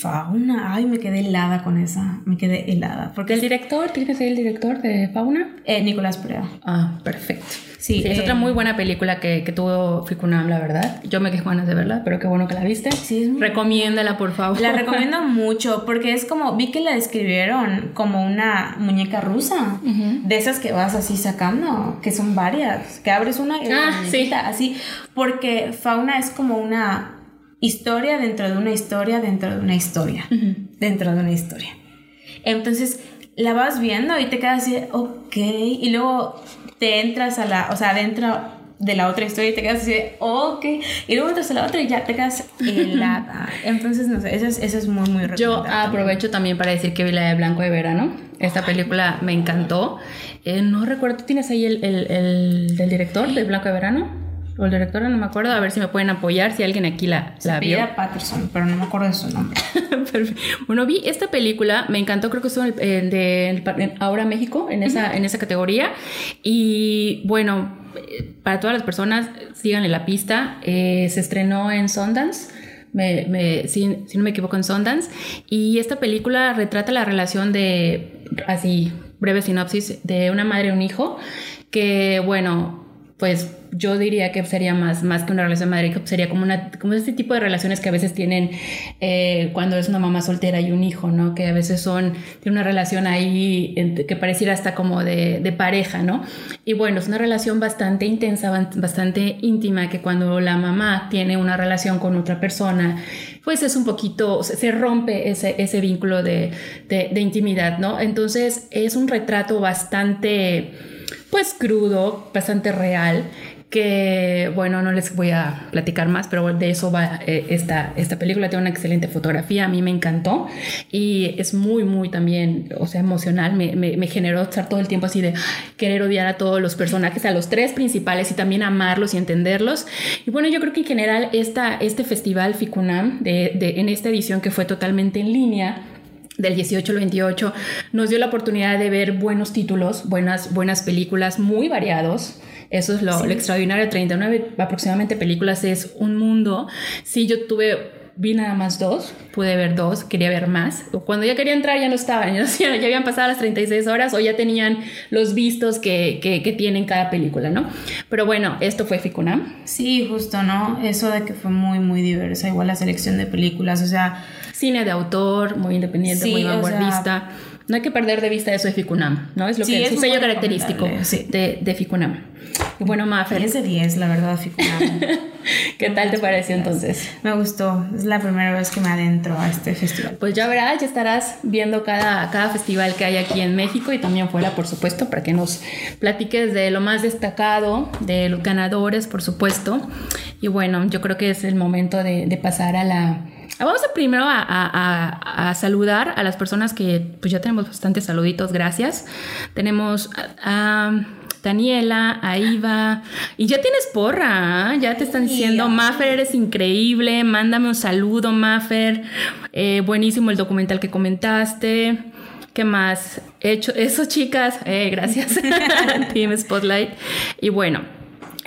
Fauna, ay, me quedé helada con esa, me quedé helada. Porque ¿El director? ¿Tiene que ser el director de Fauna? eh, Nicolás Perea. Ah, perfecto. Sí, Sí, es eh, otra muy buena película que, que tuvo Ficunam, la verdad. Yo me quedé con ganas de verla, pero qué bueno que la viste. Sí, es muy- Recomiéndala, por favor. La recomiendo mucho porque es como, vi que la describieron como una muñeca rusa, de esas que vas así sacando, que son varias, que abres una y Ah, la así, porque fauna es como una historia dentro de una historia dentro de una historia, dentro de una historia. Entonces la vas viendo y te quedas así, ok, y luego te entras a la, o sea, dentro de la otra historia y te quedas así de, ok, y luego entras a la otra y ya te quedas helada. Entonces, no sé, eso es, eso es muy, muy Yo recomendable. aprovecho también para decir que vi la de Blanco de Verano. Esta película me encantó. Eh, no recuerdo, ¿tú tienes ahí el, el- el del director de Blanco de Verano? O el director, no me acuerdo. A ver si me pueden apoyar, si alguien aquí la, la vio. Patterson, pero no me acuerdo de su nombre. Bueno, vi esta película, me encantó, creo que estuvo en, el- de en Ahora México, en esa, en esa categoría. Y bueno, para todas las personas, síganle la pista. Eh, se estrenó en Sundance. Me, me- si, si no me equivoco, en Sundance. Y esta película retrata la relación de, así, breve sinopsis, de una madre y un hijo, que bueno, pues yo diría que sería más, más que una relación madre, que sería como, una, como este tipo de relaciones que a veces tienen eh, cuando es una mamá soltera y un hijo, ¿no? Que a veces son, tiene una relación ahí que pareciera hasta como de, de pareja, ¿no? Y bueno, es una relación bastante intensa, bastante íntima, que cuando la mamá tiene una relación con otra persona, pues es un poquito, se rompe ese, ese vínculo de, de, de intimidad, ¿no? Entonces es un retrato bastante pues crudo, bastante real, que bueno, no les voy a platicar más, pero de eso va eh, esta, esta película, tiene una excelente fotografía, a mí me encantó y es muy, muy también, o sea, emocional, me, me, me generó estar todo el tiempo así de querer odiar a todos los personajes, a los tres principales y también amarlos y entenderlos. Y bueno, yo creo que en general esta, este festival Ficunam, de, de, en esta edición que fue totalmente en línea, del 18 al 28, nos dio la oportunidad de ver buenos títulos, buenas, buenas películas, muy variados. Eso es lo, Sí. lo extraordinario. 39 aproximadamente películas es un mundo. Sí, yo tuve vi nada más dos, pude ver dos, quería ver más. Cuando ya quería entrar ya no estaban, ya, ya habían pasado las 36 horas o ya tenían los vistos que, que, que tienen cada película, ¿no? Pero bueno, esto fue Ficunam. Sí, justo, ¿no? Eso de que fue muy, muy diversa, igual la selección de películas, o sea... Cine de autor, muy independiente, muy vanguardista. No hay que perder de vista eso de Ficunam, ¿no? Es lo que es un sello característico de, de Ficunam. Y bueno, Maffer. 10 de 10, la verdad, Ficunam. ¿Qué tal te pareció entonces? Me gustó, es la primera vez que me adentro a este festival. Pues ya verás, ya estarás viendo cada, cada festival que hay aquí en México y también fuera, por supuesto, para que nos platiques de lo más destacado, de los ganadores, por supuesto. Y bueno, yo creo que es el momento de, de pasar a la... Vamos a primero a, a, a, saludar a las personas que pues ya tenemos bastantes saluditos, gracias. Tenemos a, Daniela, ahí va. Y ya tienes porra, ¿ah? ya te están diciendo, Maffer, eres increíble, mándame un saludo, Maffer. Eh, buenísimo el documental que comentaste. ¿Qué más? He hecho eso, chicas. Eh, gracias. Team Spotlight. Y bueno,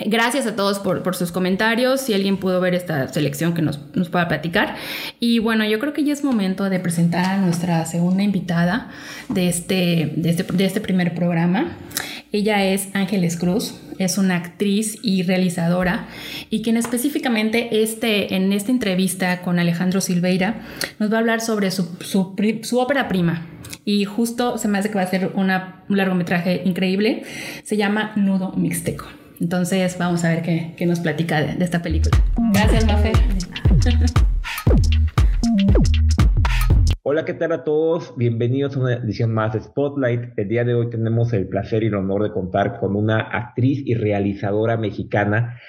Gracias a todos por, por, sus comentarios. Si alguien pudo ver esta selección, que nos, nos, pueda platicar. Y bueno, yo creo que ya es momento de presentar a nuestra segunda invitada de este, de este, de este primer programa. Ella es Ángeles Cruz, es una actriz y realizadora y quien específicamente este, en esta entrevista con Alejandro Silveira nos va a hablar sobre su, su, su ópera prima. Y justo se me hace que va a ser una, un largometraje increíble. Se llama Nudo Mixteco. Entonces vamos a ver qué, qué nos platica de, de, esta película. Gracias, Mafe. Hola, ¿qué tal a todos? Bienvenidos a una edición más de Spotlight. El día de hoy tenemos el placer y el honor de contar con una actriz y realizadora mexicana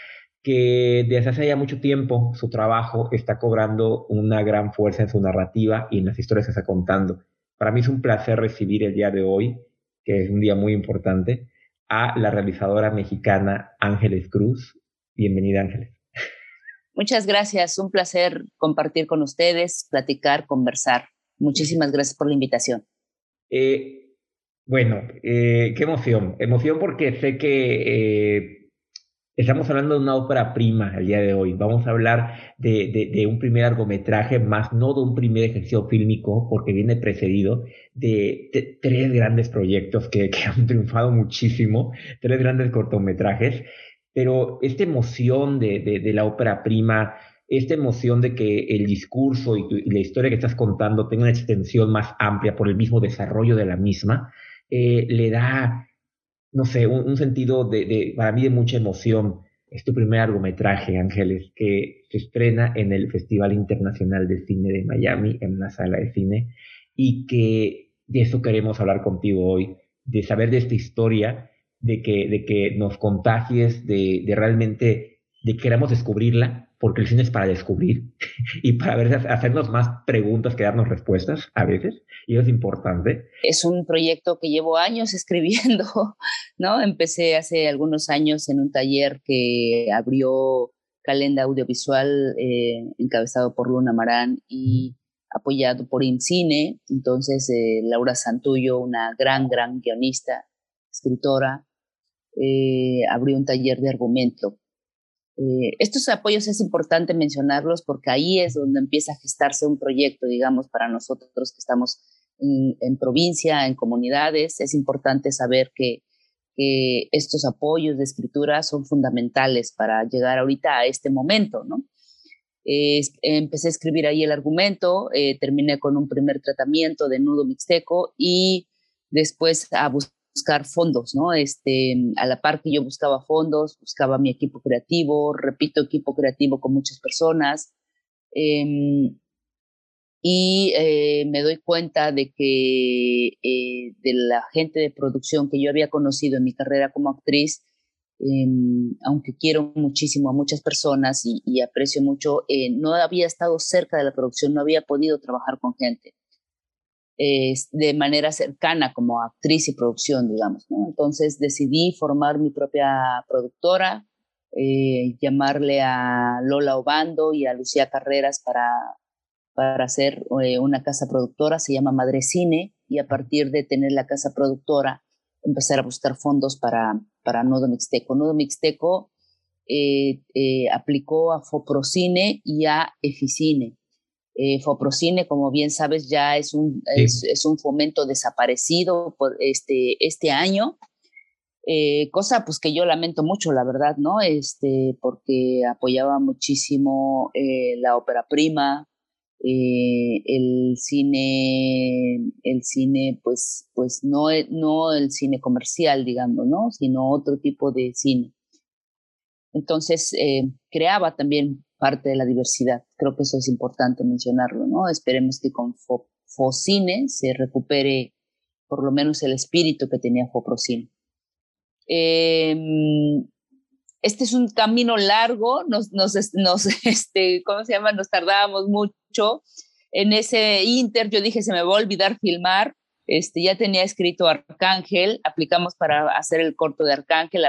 que desde hace ya mucho tiempo su trabajo está cobrando una gran fuerza en su narrativa y en las historias que está contando. Para mí es un placer recibir el día de hoy, que es un día muy importante, a la realizadora mexicana Ángeles Cruz. Bienvenida, Ángeles. Muchas gracias, un placer compartir con ustedes, platicar, conversar. Muchísimas gracias por la invitación. Eh, bueno, eh, qué emoción. Emoción porque sé que eh, estamos hablando de una ópera prima el día de hoy. Vamos a hablar de, de, de, un primer largometraje, más no de un primer ejercicio fílmico, porque viene precedido de, de tres grandes proyectos que, que, han triunfado muchísimo, tres grandes cortometrajes. Pero esta emoción de, la ópera prima esta emoción de que el discurso y, tu, y, la historia que estás contando tenga una extensión más amplia por el mismo desarrollo de la misma, eh, le da, no sé, un, sentido de, de, para mí de mucha emoción. Es tu primer largometraje, Ángeles, que se estrena en el Festival Internacional de Cine de Miami, en una sala de cine, y que de eso queremos hablar contigo hoy, de saber de esta historia, de que, de que nos contagies, de, de realmente, de que queramos descubrirla, porque el cine es para descubrir y para ver, hacernos más preguntas que darnos respuestas a veces, y eso es importante. Es un proyecto que llevo años escribiendo, ¿no? Empecé hace algunos años en un taller que abrió Calenda Audiovisual, eh, encabezado por Luna Marán y apoyado por INCINE. Entonces, eh, Laura Santullo, una gran, gran guionista, escritora, eh, abrió un taller de argumento eh, estos apoyos es importante mencionarlos porque ahí es donde empieza a gestarse un proyecto, digamos, para nosotros que estamos en, provincia, en comunidades. Es importante saber que, que, estos apoyos de escritura son fundamentales para llegar ahorita a este momento, ¿no? Eh, empecé a escribir ahí el argumento, eh, terminé con un primer tratamiento de nudo mixteco y después a buscar buscar fondos, ¿no? Este, a la par que yo buscaba fondos, buscaba mi equipo creativo, repito, equipo creativo con muchas personas. Eh, y eh, me doy cuenta de que eh, de la gente de producción que yo había conocido en mi carrera como actriz, em, aunque quiero muchísimo a muchas personas y, y aprecio mucho, eh, no había estado cerca de la producción, no había podido trabajar con gente eh, de manera cercana como actriz y producción, digamos. Entonces decidí formar mi propia productora, eh, llamarle a Lola Obando y a Lucía Carreras para, para hacer eh, una casa productora, se llama Madre Cine, y a partir de tener la casa productora, empezar a buscar fondos para, para Mixteco. Nodo Mixteco aplicó a Foprocine y a Eficine Eh, Foprocine, como bien sabes, ya es un, es, un fomento desaparecido por este, este año. Eh, cosa pues que yo lamento mucho, la verdad, ¿no? Este, porque apoyaba muchísimo eh, la ópera prima, el cine, el cine, pues, pues no, no el cine comercial, digamos, ¿no? Sino otro tipo de cine. Entonces, creaba también parte de la diversidad. Creo que eso es importante mencionarlo, ¿no? Esperemos que con Focine se recupere por lo menos el espíritu que tenía Foprocine. Em, este es un camino largo, nos, nos, nos, este, ¿cómo se llama? Nos tardábamos mucho. En ese inter yo dije, se me va a olvidar filmar. Este, ya tenía escrito Arcángel, aplicamos para hacer el corto de Arcángel,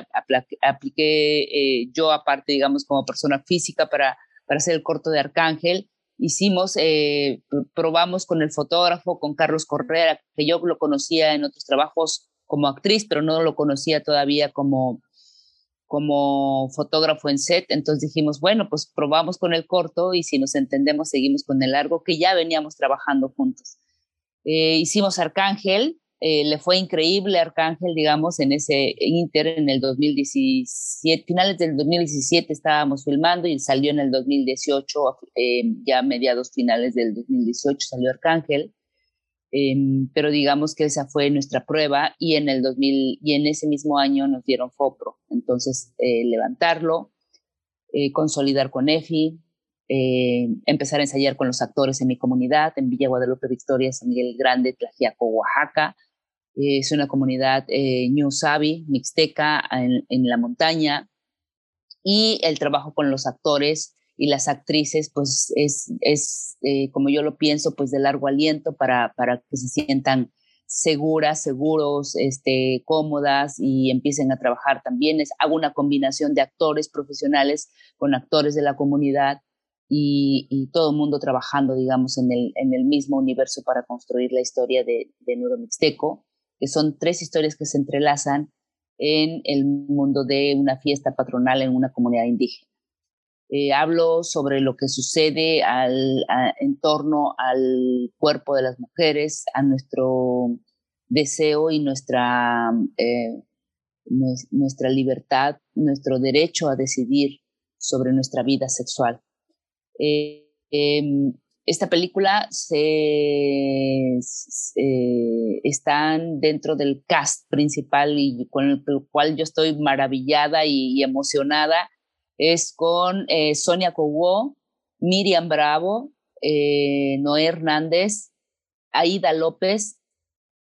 apliqué eh, yo aparte, digamos, como persona física para, para hacer el corto de Arcángel. Hicimos, eh, probamos con el fotógrafo, con Carlos Correa, que yo lo conocía en otros trabajos como actriz, pero no lo conocía todavía como, como fotógrafo en set. Entonces dijimos, bueno, pues probamos con el corto y si nos entendemos, seguimos con el largo, que ya veníamos trabajando juntos. Eh, hicimos Arcángel, eh, le fue increíble Arcángel, digamos, en ese Inter en el 2017, finales del 2017 estábamos filmando y salió en el 2018, eh, ya mediados finales del 2018 salió Arcángel, em, pero digamos que esa fue nuestra prueba y en el 2000 y en ese mismo año nos dieron FOPRO, entonces levantarlo, consolidar con EFI, eh, empezar a ensayar con los actores en mi comunidad, en Villa Guadalupe Victoria, San Miguel Grande, Tlajiaco, Oaxaca. Eh, es una comunidad eh, New Sabi, mixteca, en, la montaña. Y el trabajo con los actores y las actrices, pues es, es como yo lo pienso, pues de largo aliento para, para que se sientan seguras, seguros, este, cómodas y empiecen a trabajar también. Es, hago una combinación de actores profesionales con actores de la comunidad y, todo el mundo trabajando, digamos, en el, en el mismo universo para construir la historia de, de Nudo Mixteco, que son tres historias que se entrelazan en el mundo de una fiesta patronal en una comunidad indígena. Eh, hablo sobre lo que sucede al, en torno al cuerpo de las mujeres, a nuestro deseo y nuestra, eh, nuestra libertad, nuestro derecho a decidir sobre nuestra vida sexual. Eh, em, esta película se, eh, están dentro del cast principal y con el cual yo estoy maravillada y, emocionada. Es con eh, Sonia Cowó, Miriam Bravo, Noé Hernández, Aida López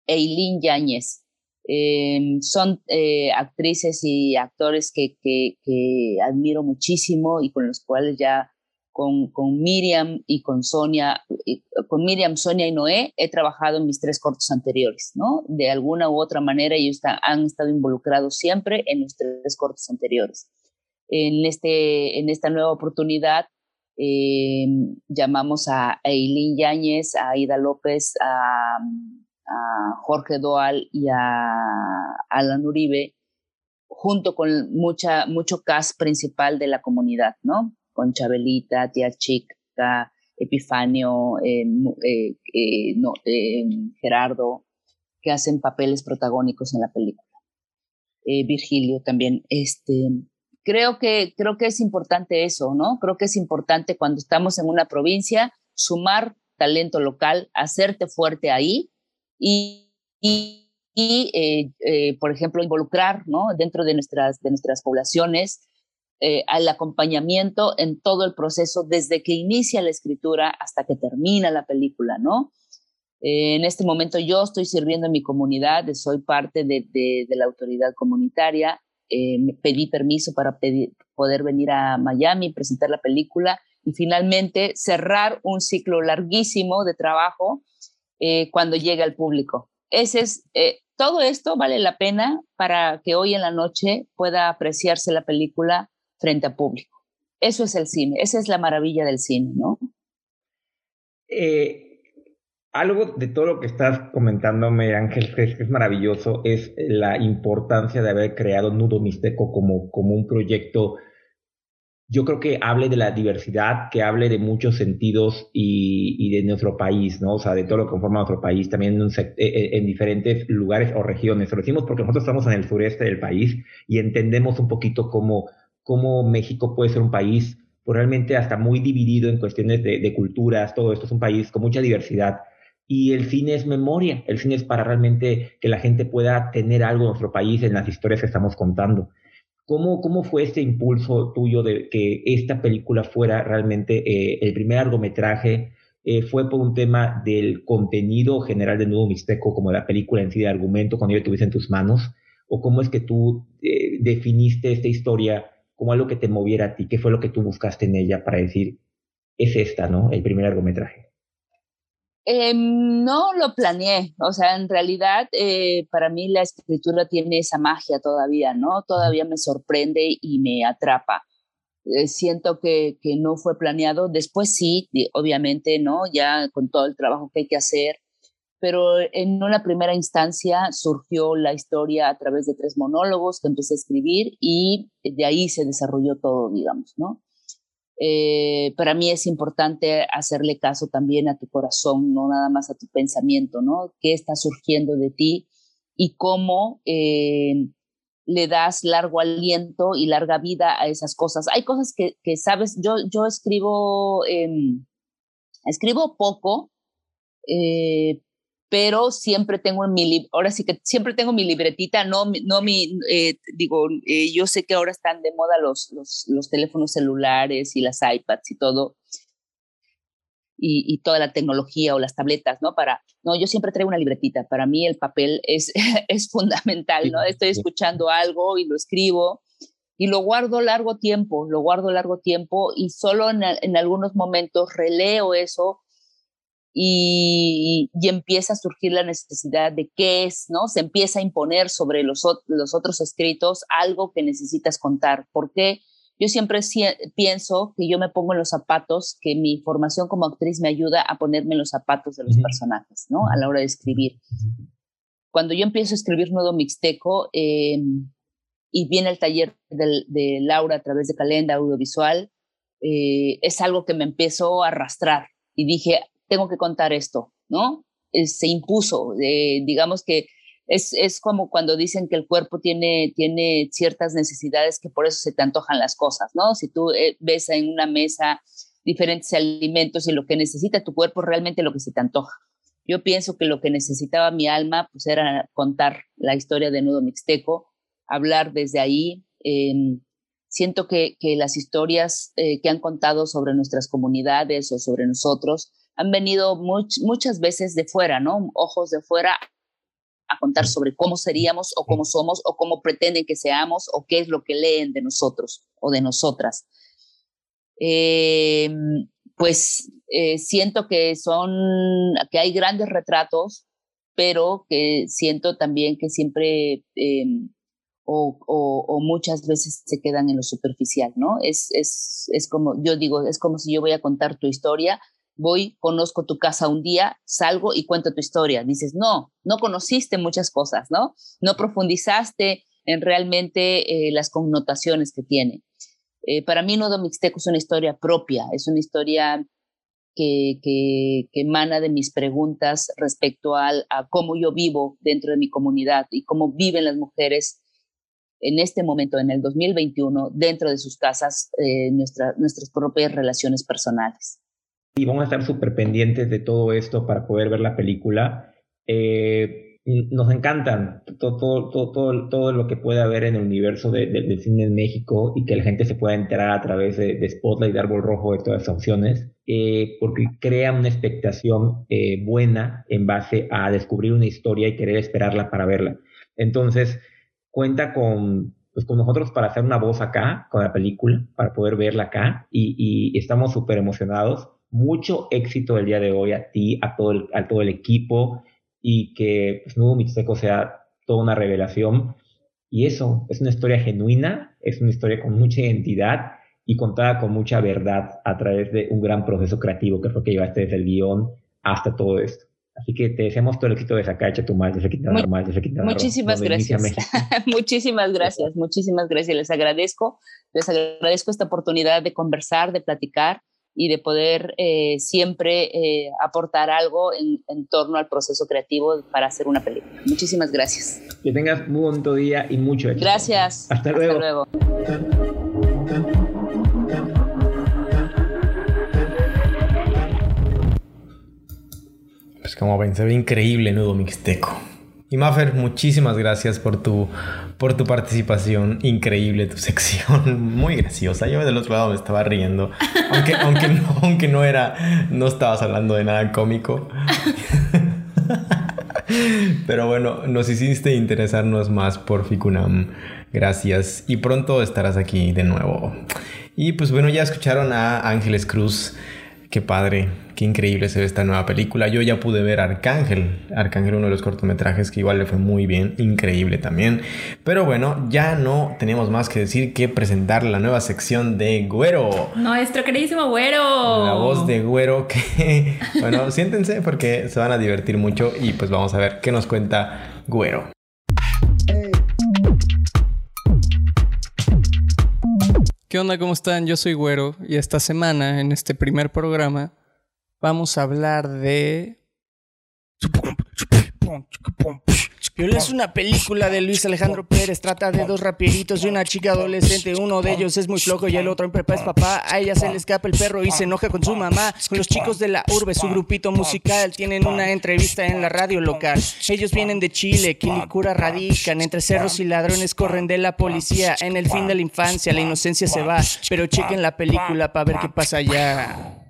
Eileen Yáñez. Em, son actrices y actores que, que, admiro muchísimo y con los cuales ya con, Miriam y con Sonia, con Miriam, Sonia y Noé, he trabajado en mis tres cortos anteriores, ¿no? De alguna u otra manera ellos han estado involucrados siempre en los tres cortos anteriores. En, este, en esta nueva oportunidad eh, llamamos a Eileen Yáñez, a Aida López, a, a Jorge Doal y a Alan Uribe, junto con mucha, mucho cast principal de la comunidad, ¿no? Con Chabelita, Tía Chica, Epifanio, eh, eh, eh, Gerardo, que hacen papeles protagónicos en la película. Virgilio también. Este, creo, que, creo que es importante eso, ¿no? Creo que es importante cuando estamos en una provincia sumar talento local, hacerte fuerte ahí y, por ejemplo, involucrar ¿no? dentro de nuestras, de nuestras poblaciones eh, al acompañamiento en todo el proceso, desde que inicia la escritura hasta que termina la película, ¿no? Eh, en este momento yo estoy sirviendo en mi comunidad, soy parte de, la autoridad comunitaria, eh, pedí permiso para poder venir a Miami, presentar la película y finalmente cerrar un ciclo larguísimo de trabajo cuando llegue al público. Ese es, todo esto vale la pena para que hoy en la noche pueda apreciarse la película frente a público. Eso es el cine, esa es la maravilla del cine, ¿no? Eh, algo de todo lo que estás comentándome, Ángel, que es, maravilloso, es la importancia de haber creado Nudo Mixteco como, como un proyecto yo creo que hable de la diversidad, que hable de muchos sentidos y, de nuestro país, ¿no? O sea, de todo lo que conforma nuestro país, también en, eh, eh, en, diferentes lugares o regiones. Lo decimos porque nosotros estamos en el sureste del país y entendemos un poquito cómo, cómo México puede ser un país pues, realmente hasta muy dividido en cuestiones de, de culturas, todo esto es un país con mucha diversidad. Y el cine es memoria, el cine es para realmente que la gente pueda tener algo en nuestro país, en las historias que estamos contando. ¿Cómo, ¿Cómo fue este impulso tuyo de que esta película fuera realmente eh, el primer largometraje? Eh, ¿Fue por un tema del contenido general de Nuevo Mixteco, como la película en sí de argumento, cuando yo tuviese en tus manos? ¿O cómo es que tú eh, definiste esta historia como algo que te moviera a ti? ¿Qué fue lo que tú buscaste en ella para decir, es esta, ¿no? El primer largometraje. Eh, no lo planeé, o sea, en realidad eh, para mí la escritura tiene esa magia todavía, ¿no? Todavía me sorprende y me atrapa. Eh, siento que, que, no fue planeado, después sí, obviamente, ¿no? Ya con todo el trabajo que hay que hacer, pero en una primera instancia surgió la historia a través de tres monólogos que empecé a escribir y de ahí se desarrolló todo, digamos, ¿no? Eh, para mí es importante hacerle caso también a tu corazón, no nada más a tu pensamiento, ¿no? ¿Qué está surgiendo de ti y cómo eh, le das largo aliento y larga vida a esas cosas? Hay cosas que, que sabes, yo, yo escribo, em, escribo poco, eh, pero siempre tengo mi, ahora sí que siempre tengo mi libretita, no, no mi, eh, digo, eh, yo sé que ahora están de moda los, los, los, teléfonos celulares y las iPads y todo, y, y, toda la tecnología o las tabletas, ¿no? Para, no, yo siempre traigo una libretita, para mí el papel es, es fundamental, ¿no? Estoy escuchando algo y lo escribo, y lo guardo largo tiempo, lo guardo largo tiempo y solo en, en algunos momentos releo eso y, empieza a surgir la necesidad de qué es, ¿no? Se empieza a imponer sobre los, los otros escritos algo que necesitas contar. porque Yo siempre pienso que yo me pongo en los zapatos, que mi formación como actriz me ayuda a ponerme en los zapatos de los personajes, ¿no? A la hora de escribir. Cuando yo empiezo a escribir Nuevo Mixteco em, y viene el taller de, Laura a través de Calenda Audiovisual, eh, es algo que me empezó a arrastrar y dije, tengo que contar esto, ¿no? Eh, se impuso, eh, digamos que es, es, como cuando dicen que el cuerpo tiene, tiene ciertas necesidades que por eso se te antojan las cosas, ¿no? Si tú eh, ves en una mesa diferentes alimentos y lo que necesita tu cuerpo realmente lo que se te antoja. Yo pienso que lo que necesitaba mi alma pues era contar la historia de Nudo Mixteco, hablar desde ahí. Em, siento que, que, las historias que han contado sobre nuestras comunidades o sobre nosotros han venido muchas veces de fuera, ¿no? Ojos de fuera a contar sobre cómo seríamos o cómo somos o cómo pretenden que seamos o qué es lo que leen de nosotros o de nosotras. Eh, pues eh, siento que son, que hay grandes retratos, pero que siento también que siempre em, o, o, muchas veces se quedan en lo superficial, ¿no? Es, es, es como, yo digo, es como si yo voy a contar tu historia, voy, conozco tu casa un día, salgo y cuento tu historia. Dices, no, no conociste muchas cosas, ¿no? No profundizaste en realmente eh, las connotaciones que tiene. Eh, para mí, Nodo Mixteco es una historia propia, es una historia que, que, emana de mis preguntas respecto al, a cómo yo vivo dentro de mi comunidad y cómo viven las mujeres en este momento, en el 2021, dentro de sus casas, eh, nuestras propias relaciones personales y vamos a estar súper pendientes de todo esto para poder ver la película. Eh, nos encantan todo, todo, todo, todo, lo que puede haber en el universo de, del cine en México y que la gente se pueda enterar a través de, Spotlight, de Árbol Rojo, de todas esas opciones, eh, porque crea una expectación eh, buena en base a descubrir una historia y querer esperarla para verla. Entonces, cuenta con, pues, con nosotros para hacer una voz acá, con la película, para poder verla acá y, y estamos súper emocionados mucho éxito el día de hoy a ti, a todo el, a todo el equipo y que pues, Nuevo Mixteco sea toda una revelación. Y eso, es una historia genuina, es una historia con mucha identidad y contada con mucha verdad a través de un gran proceso creativo que fue que llevaste desde el guion hasta todo esto. Así que te deseamos todo el éxito de sacar tu mal, de quitar mal, de quitar Muchísimas gracias. muchísimas gracias, muchísimas gracias. Les agradezco, les agradezco esta oportunidad de conversar, de platicar y de poder eh, siempre eh, aportar algo en, en, torno al proceso creativo para hacer una película. Muchísimas gracias. Que tengas un buen día y mucho éxito. Gracias. Hasta luego. Hasta luego. Pues como ven, se ve increíble Nudo Mixteco. Y Maffer, muchísimas gracias por tu, por tu participación. Increíble tu sección. Muy graciosa. Yo del otro lado me estaba riendo. Aunque, aunque, no, aunque no era. No estabas hablando de nada cómico. Pero bueno, nos hiciste interesarnos más por Ficunam. Gracias. Y pronto estarás aquí de nuevo. Y pues bueno, ya escucharon a Ángeles Cruz Qué padre, qué increíble se ve esta nueva película. Yo ya pude ver Arcángel, Arcángel uno de los cortometrajes que igual le fue muy bien, increíble también. Pero bueno, ya no tenemos más que decir que presentar la nueva sección de Güero. Nuestro queridísimo Güero. La voz de Güero que, bueno, siéntense porque se van a divertir mucho y pues vamos a ver qué nos cuenta Güero. ¿Qué onda? ¿Cómo están? Yo soy Güero y esta semana, en este primer programa, vamos a hablar de... Viola es una película de Luis Alejandro Pérez. Trata de dos rapieritos y una chica adolescente. Uno de ellos es muy flojo y el otro en prepa es papá. A ella se le escapa el perro y se enoja con su mamá. Los chicos de la urbe, su grupito musical, tienen una entrevista en la radio local. Ellos vienen de Chile, Quilicura radican. Entre cerros y ladrones corren de la policía. En el fin de la infancia, la inocencia se va. Pero chequen la película para ver qué pasa allá.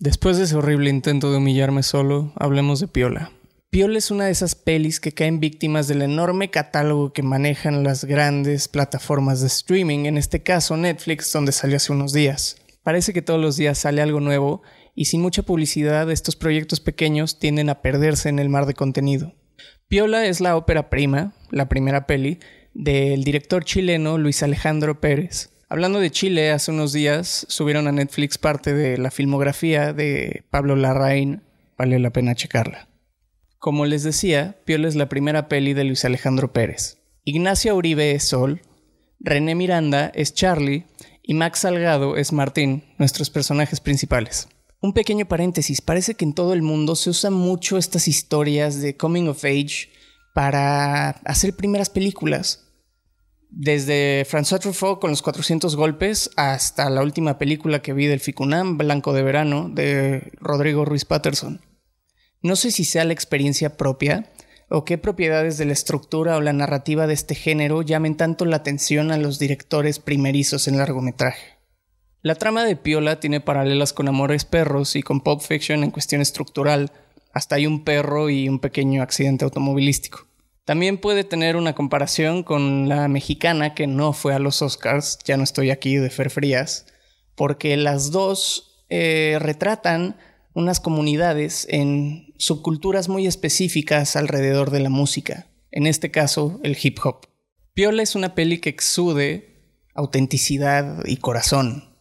Después de ese horrible intento de humillarme solo, hablemos de Piola. Piola es una de esas pelis que caen víctimas del enorme catálogo que manejan las grandes plataformas de streaming, en este caso Netflix, donde salió hace unos días. Parece que todos los días sale algo nuevo y sin mucha publicidad estos proyectos pequeños tienden a perderse en el mar de contenido. Piola es la ópera prima, la primera peli, del director chileno Luis Alejandro Pérez. Hablando de Chile, hace unos días subieron a Netflix parte de la filmografía de Pablo Larraín. Vale la pena checarla. Como les decía, Piola es la primera peli de Luis Alejandro Pérez. Ignacia Uribe es Sol, René Miranda es Charlie y Max Salgado es Martín, nuestros personajes principales. Un pequeño paréntesis, parece que en todo el mundo se usan mucho estas historias de coming of age para hacer primeras películas. Desde François Truffaut con los 400 golpes hasta la última película que vi del Ficunam, Blanco de Verano, de Rodrigo Ruiz Patterson. No sé si sea la experiencia propia o qué propiedades de la estructura o la narrativa de este género llamen tanto la atención a los directores primerizos en largometraje. La trama de Piola tiene paralelas con Amores Perros y con Pulp Fiction en cuestión estructural, hasta hay un perro y un pequeño accidente automovilístico. También puede tener una comparación con la mexicana que no fue a los Oscars, ya no estoy aquí de Fer Frías, porque las dos eh, retratan unas comunidades en subculturas muy específicas alrededor de la música, en este caso el hip hop. Piola es una peli que exude autenticidad y corazón.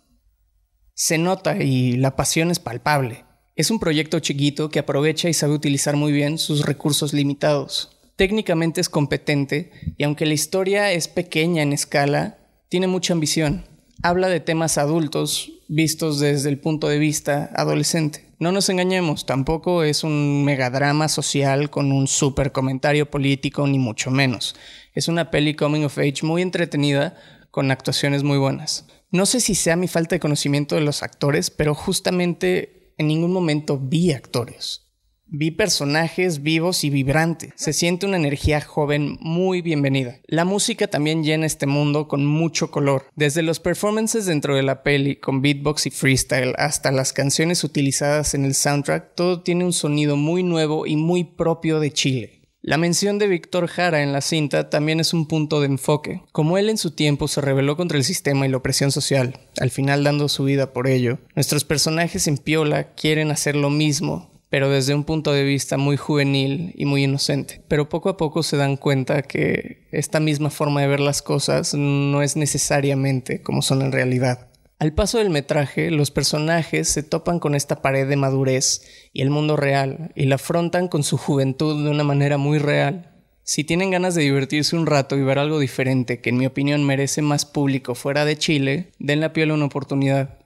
Se nota y la pasión es palpable. Es un proyecto chiquito que aprovecha y sabe utilizar muy bien sus recursos limitados. Técnicamente es competente y aunque la historia es pequeña en escala, tiene mucha ambición. Habla de temas adultos vistos desde el punto de vista adolescente. No nos engañemos, tampoco es un megadrama social con un super comentario político, ni mucho menos. Es una peli coming of age muy entretenida, con actuaciones muy buenas. No sé si sea mi falta de conocimiento de los actores, pero justamente en ningún momento vi actores. Vi personajes vivos y vibrantes. Se siente una energía joven muy bienvenida. La música también llena este mundo con mucho color. Desde los performances dentro de la peli, con beatbox y freestyle, hasta las canciones utilizadas en el soundtrack, todo tiene un sonido muy nuevo y muy propio de Chile. La mención de Víctor Jara en la cinta también es un punto de enfoque. Como él en su tiempo se rebeló contra el sistema y la opresión social, al final dando su vida por ello, nuestros personajes en Piola quieren hacer lo mismo, pero desde un punto de vista muy juvenil y muy inocente. Pero poco a poco se dan cuenta que esta misma forma de ver las cosas no es necesariamente como son en realidad. Al paso del metraje, los personajes se topan con esta pared de madurez y el mundo real y la afrontan con su juventud de una manera muy real. Si tienen ganas de divertirse un rato y ver algo diferente que en mi opinión merece más público fuera de Chile, den la piel una oportunidad.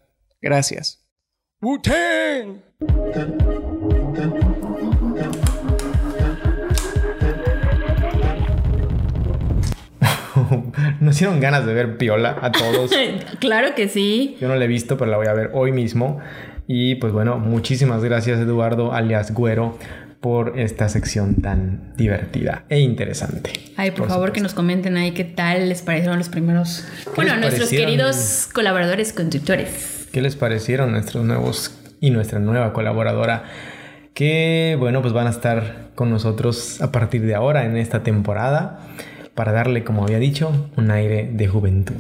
Gracias. Nos hicieron ganas de ver Piola a todos. claro que sí. Yo no la he visto, pero la voy a ver hoy mismo. Y pues bueno, muchísimas gracias Eduardo alias Güero por esta sección tan divertida e interesante. Ay, por, favor que nos comenten ahí qué tal les parecieron los primeros, bueno, nuestros queridos colaboradores conductores. ¿Qué les parecieron nuestros nuevos y nuestra nueva colaboradora? Que bueno, pues van a estar con nosotros a partir de ahora en esta temporada para darle, como había dicho, un aire de juventud.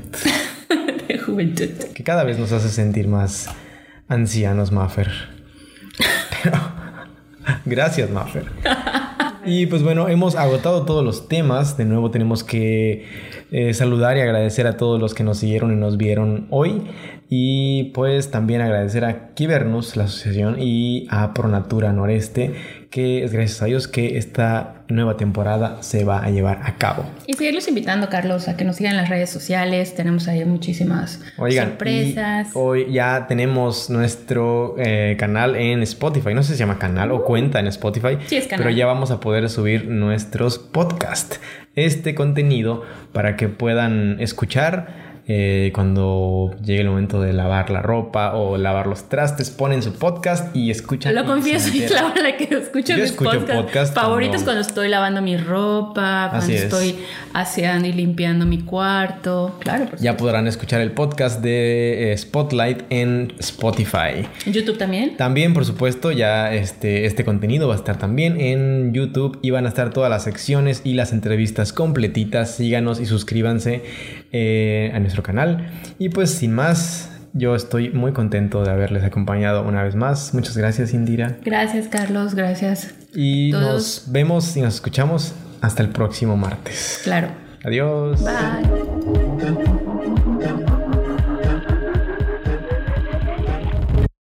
de juventud. Que cada vez nos hace sentir más ancianos, Maffer. Pero gracias, Maffer. Y pues bueno, hemos agotado todos los temas. De nuevo tenemos que eh, saludar y agradecer a todos los que nos siguieron y nos vieron hoy. Y pues también agradecer a Kibernus, la asociación, y a Pronatura Noreste, que es gracias a Dios que esta nueva temporada se va a llevar a cabo. Y seguirlos invitando, Carlos, a que nos sigan en las redes sociales. Tenemos ahí muchísimas sorpresas. hoy ya tenemos nuestro eh, canal en Spotify. No sé si se llama canal o cuenta en Spotify. Sí, es canal. Pero ya vamos a poder subir nuestros podcasts. Este contenido para que puedan escuchar eh, cuando llegue el momento de lavar la ropa o lavar los trastes, ponen su podcast y escuchan. Lo confieso, es la hora que escucho Yo mis escucho podcast, favoritos cuando... estoy lavando mi ropa, cuando estoy aseando y limpiando mi cuarto. Claro, Ya podrán escuchar el podcast de eh, Spotlight en Spotify. ¿En YouTube también? También, por supuesto, ya este, este contenido va a estar también en YouTube y van a estar todas las secciones y las entrevistas completitas. Síganos y suscríbanse eh, a nuestro canal. Y pues sin más, yo estoy muy contento de haberles acompañado una vez más. Muchas gracias, Indira. Gracias, Carlos. Gracias. Y nos vemos y nos escuchamos hasta el próximo martes. Claro. Adiós. Bye.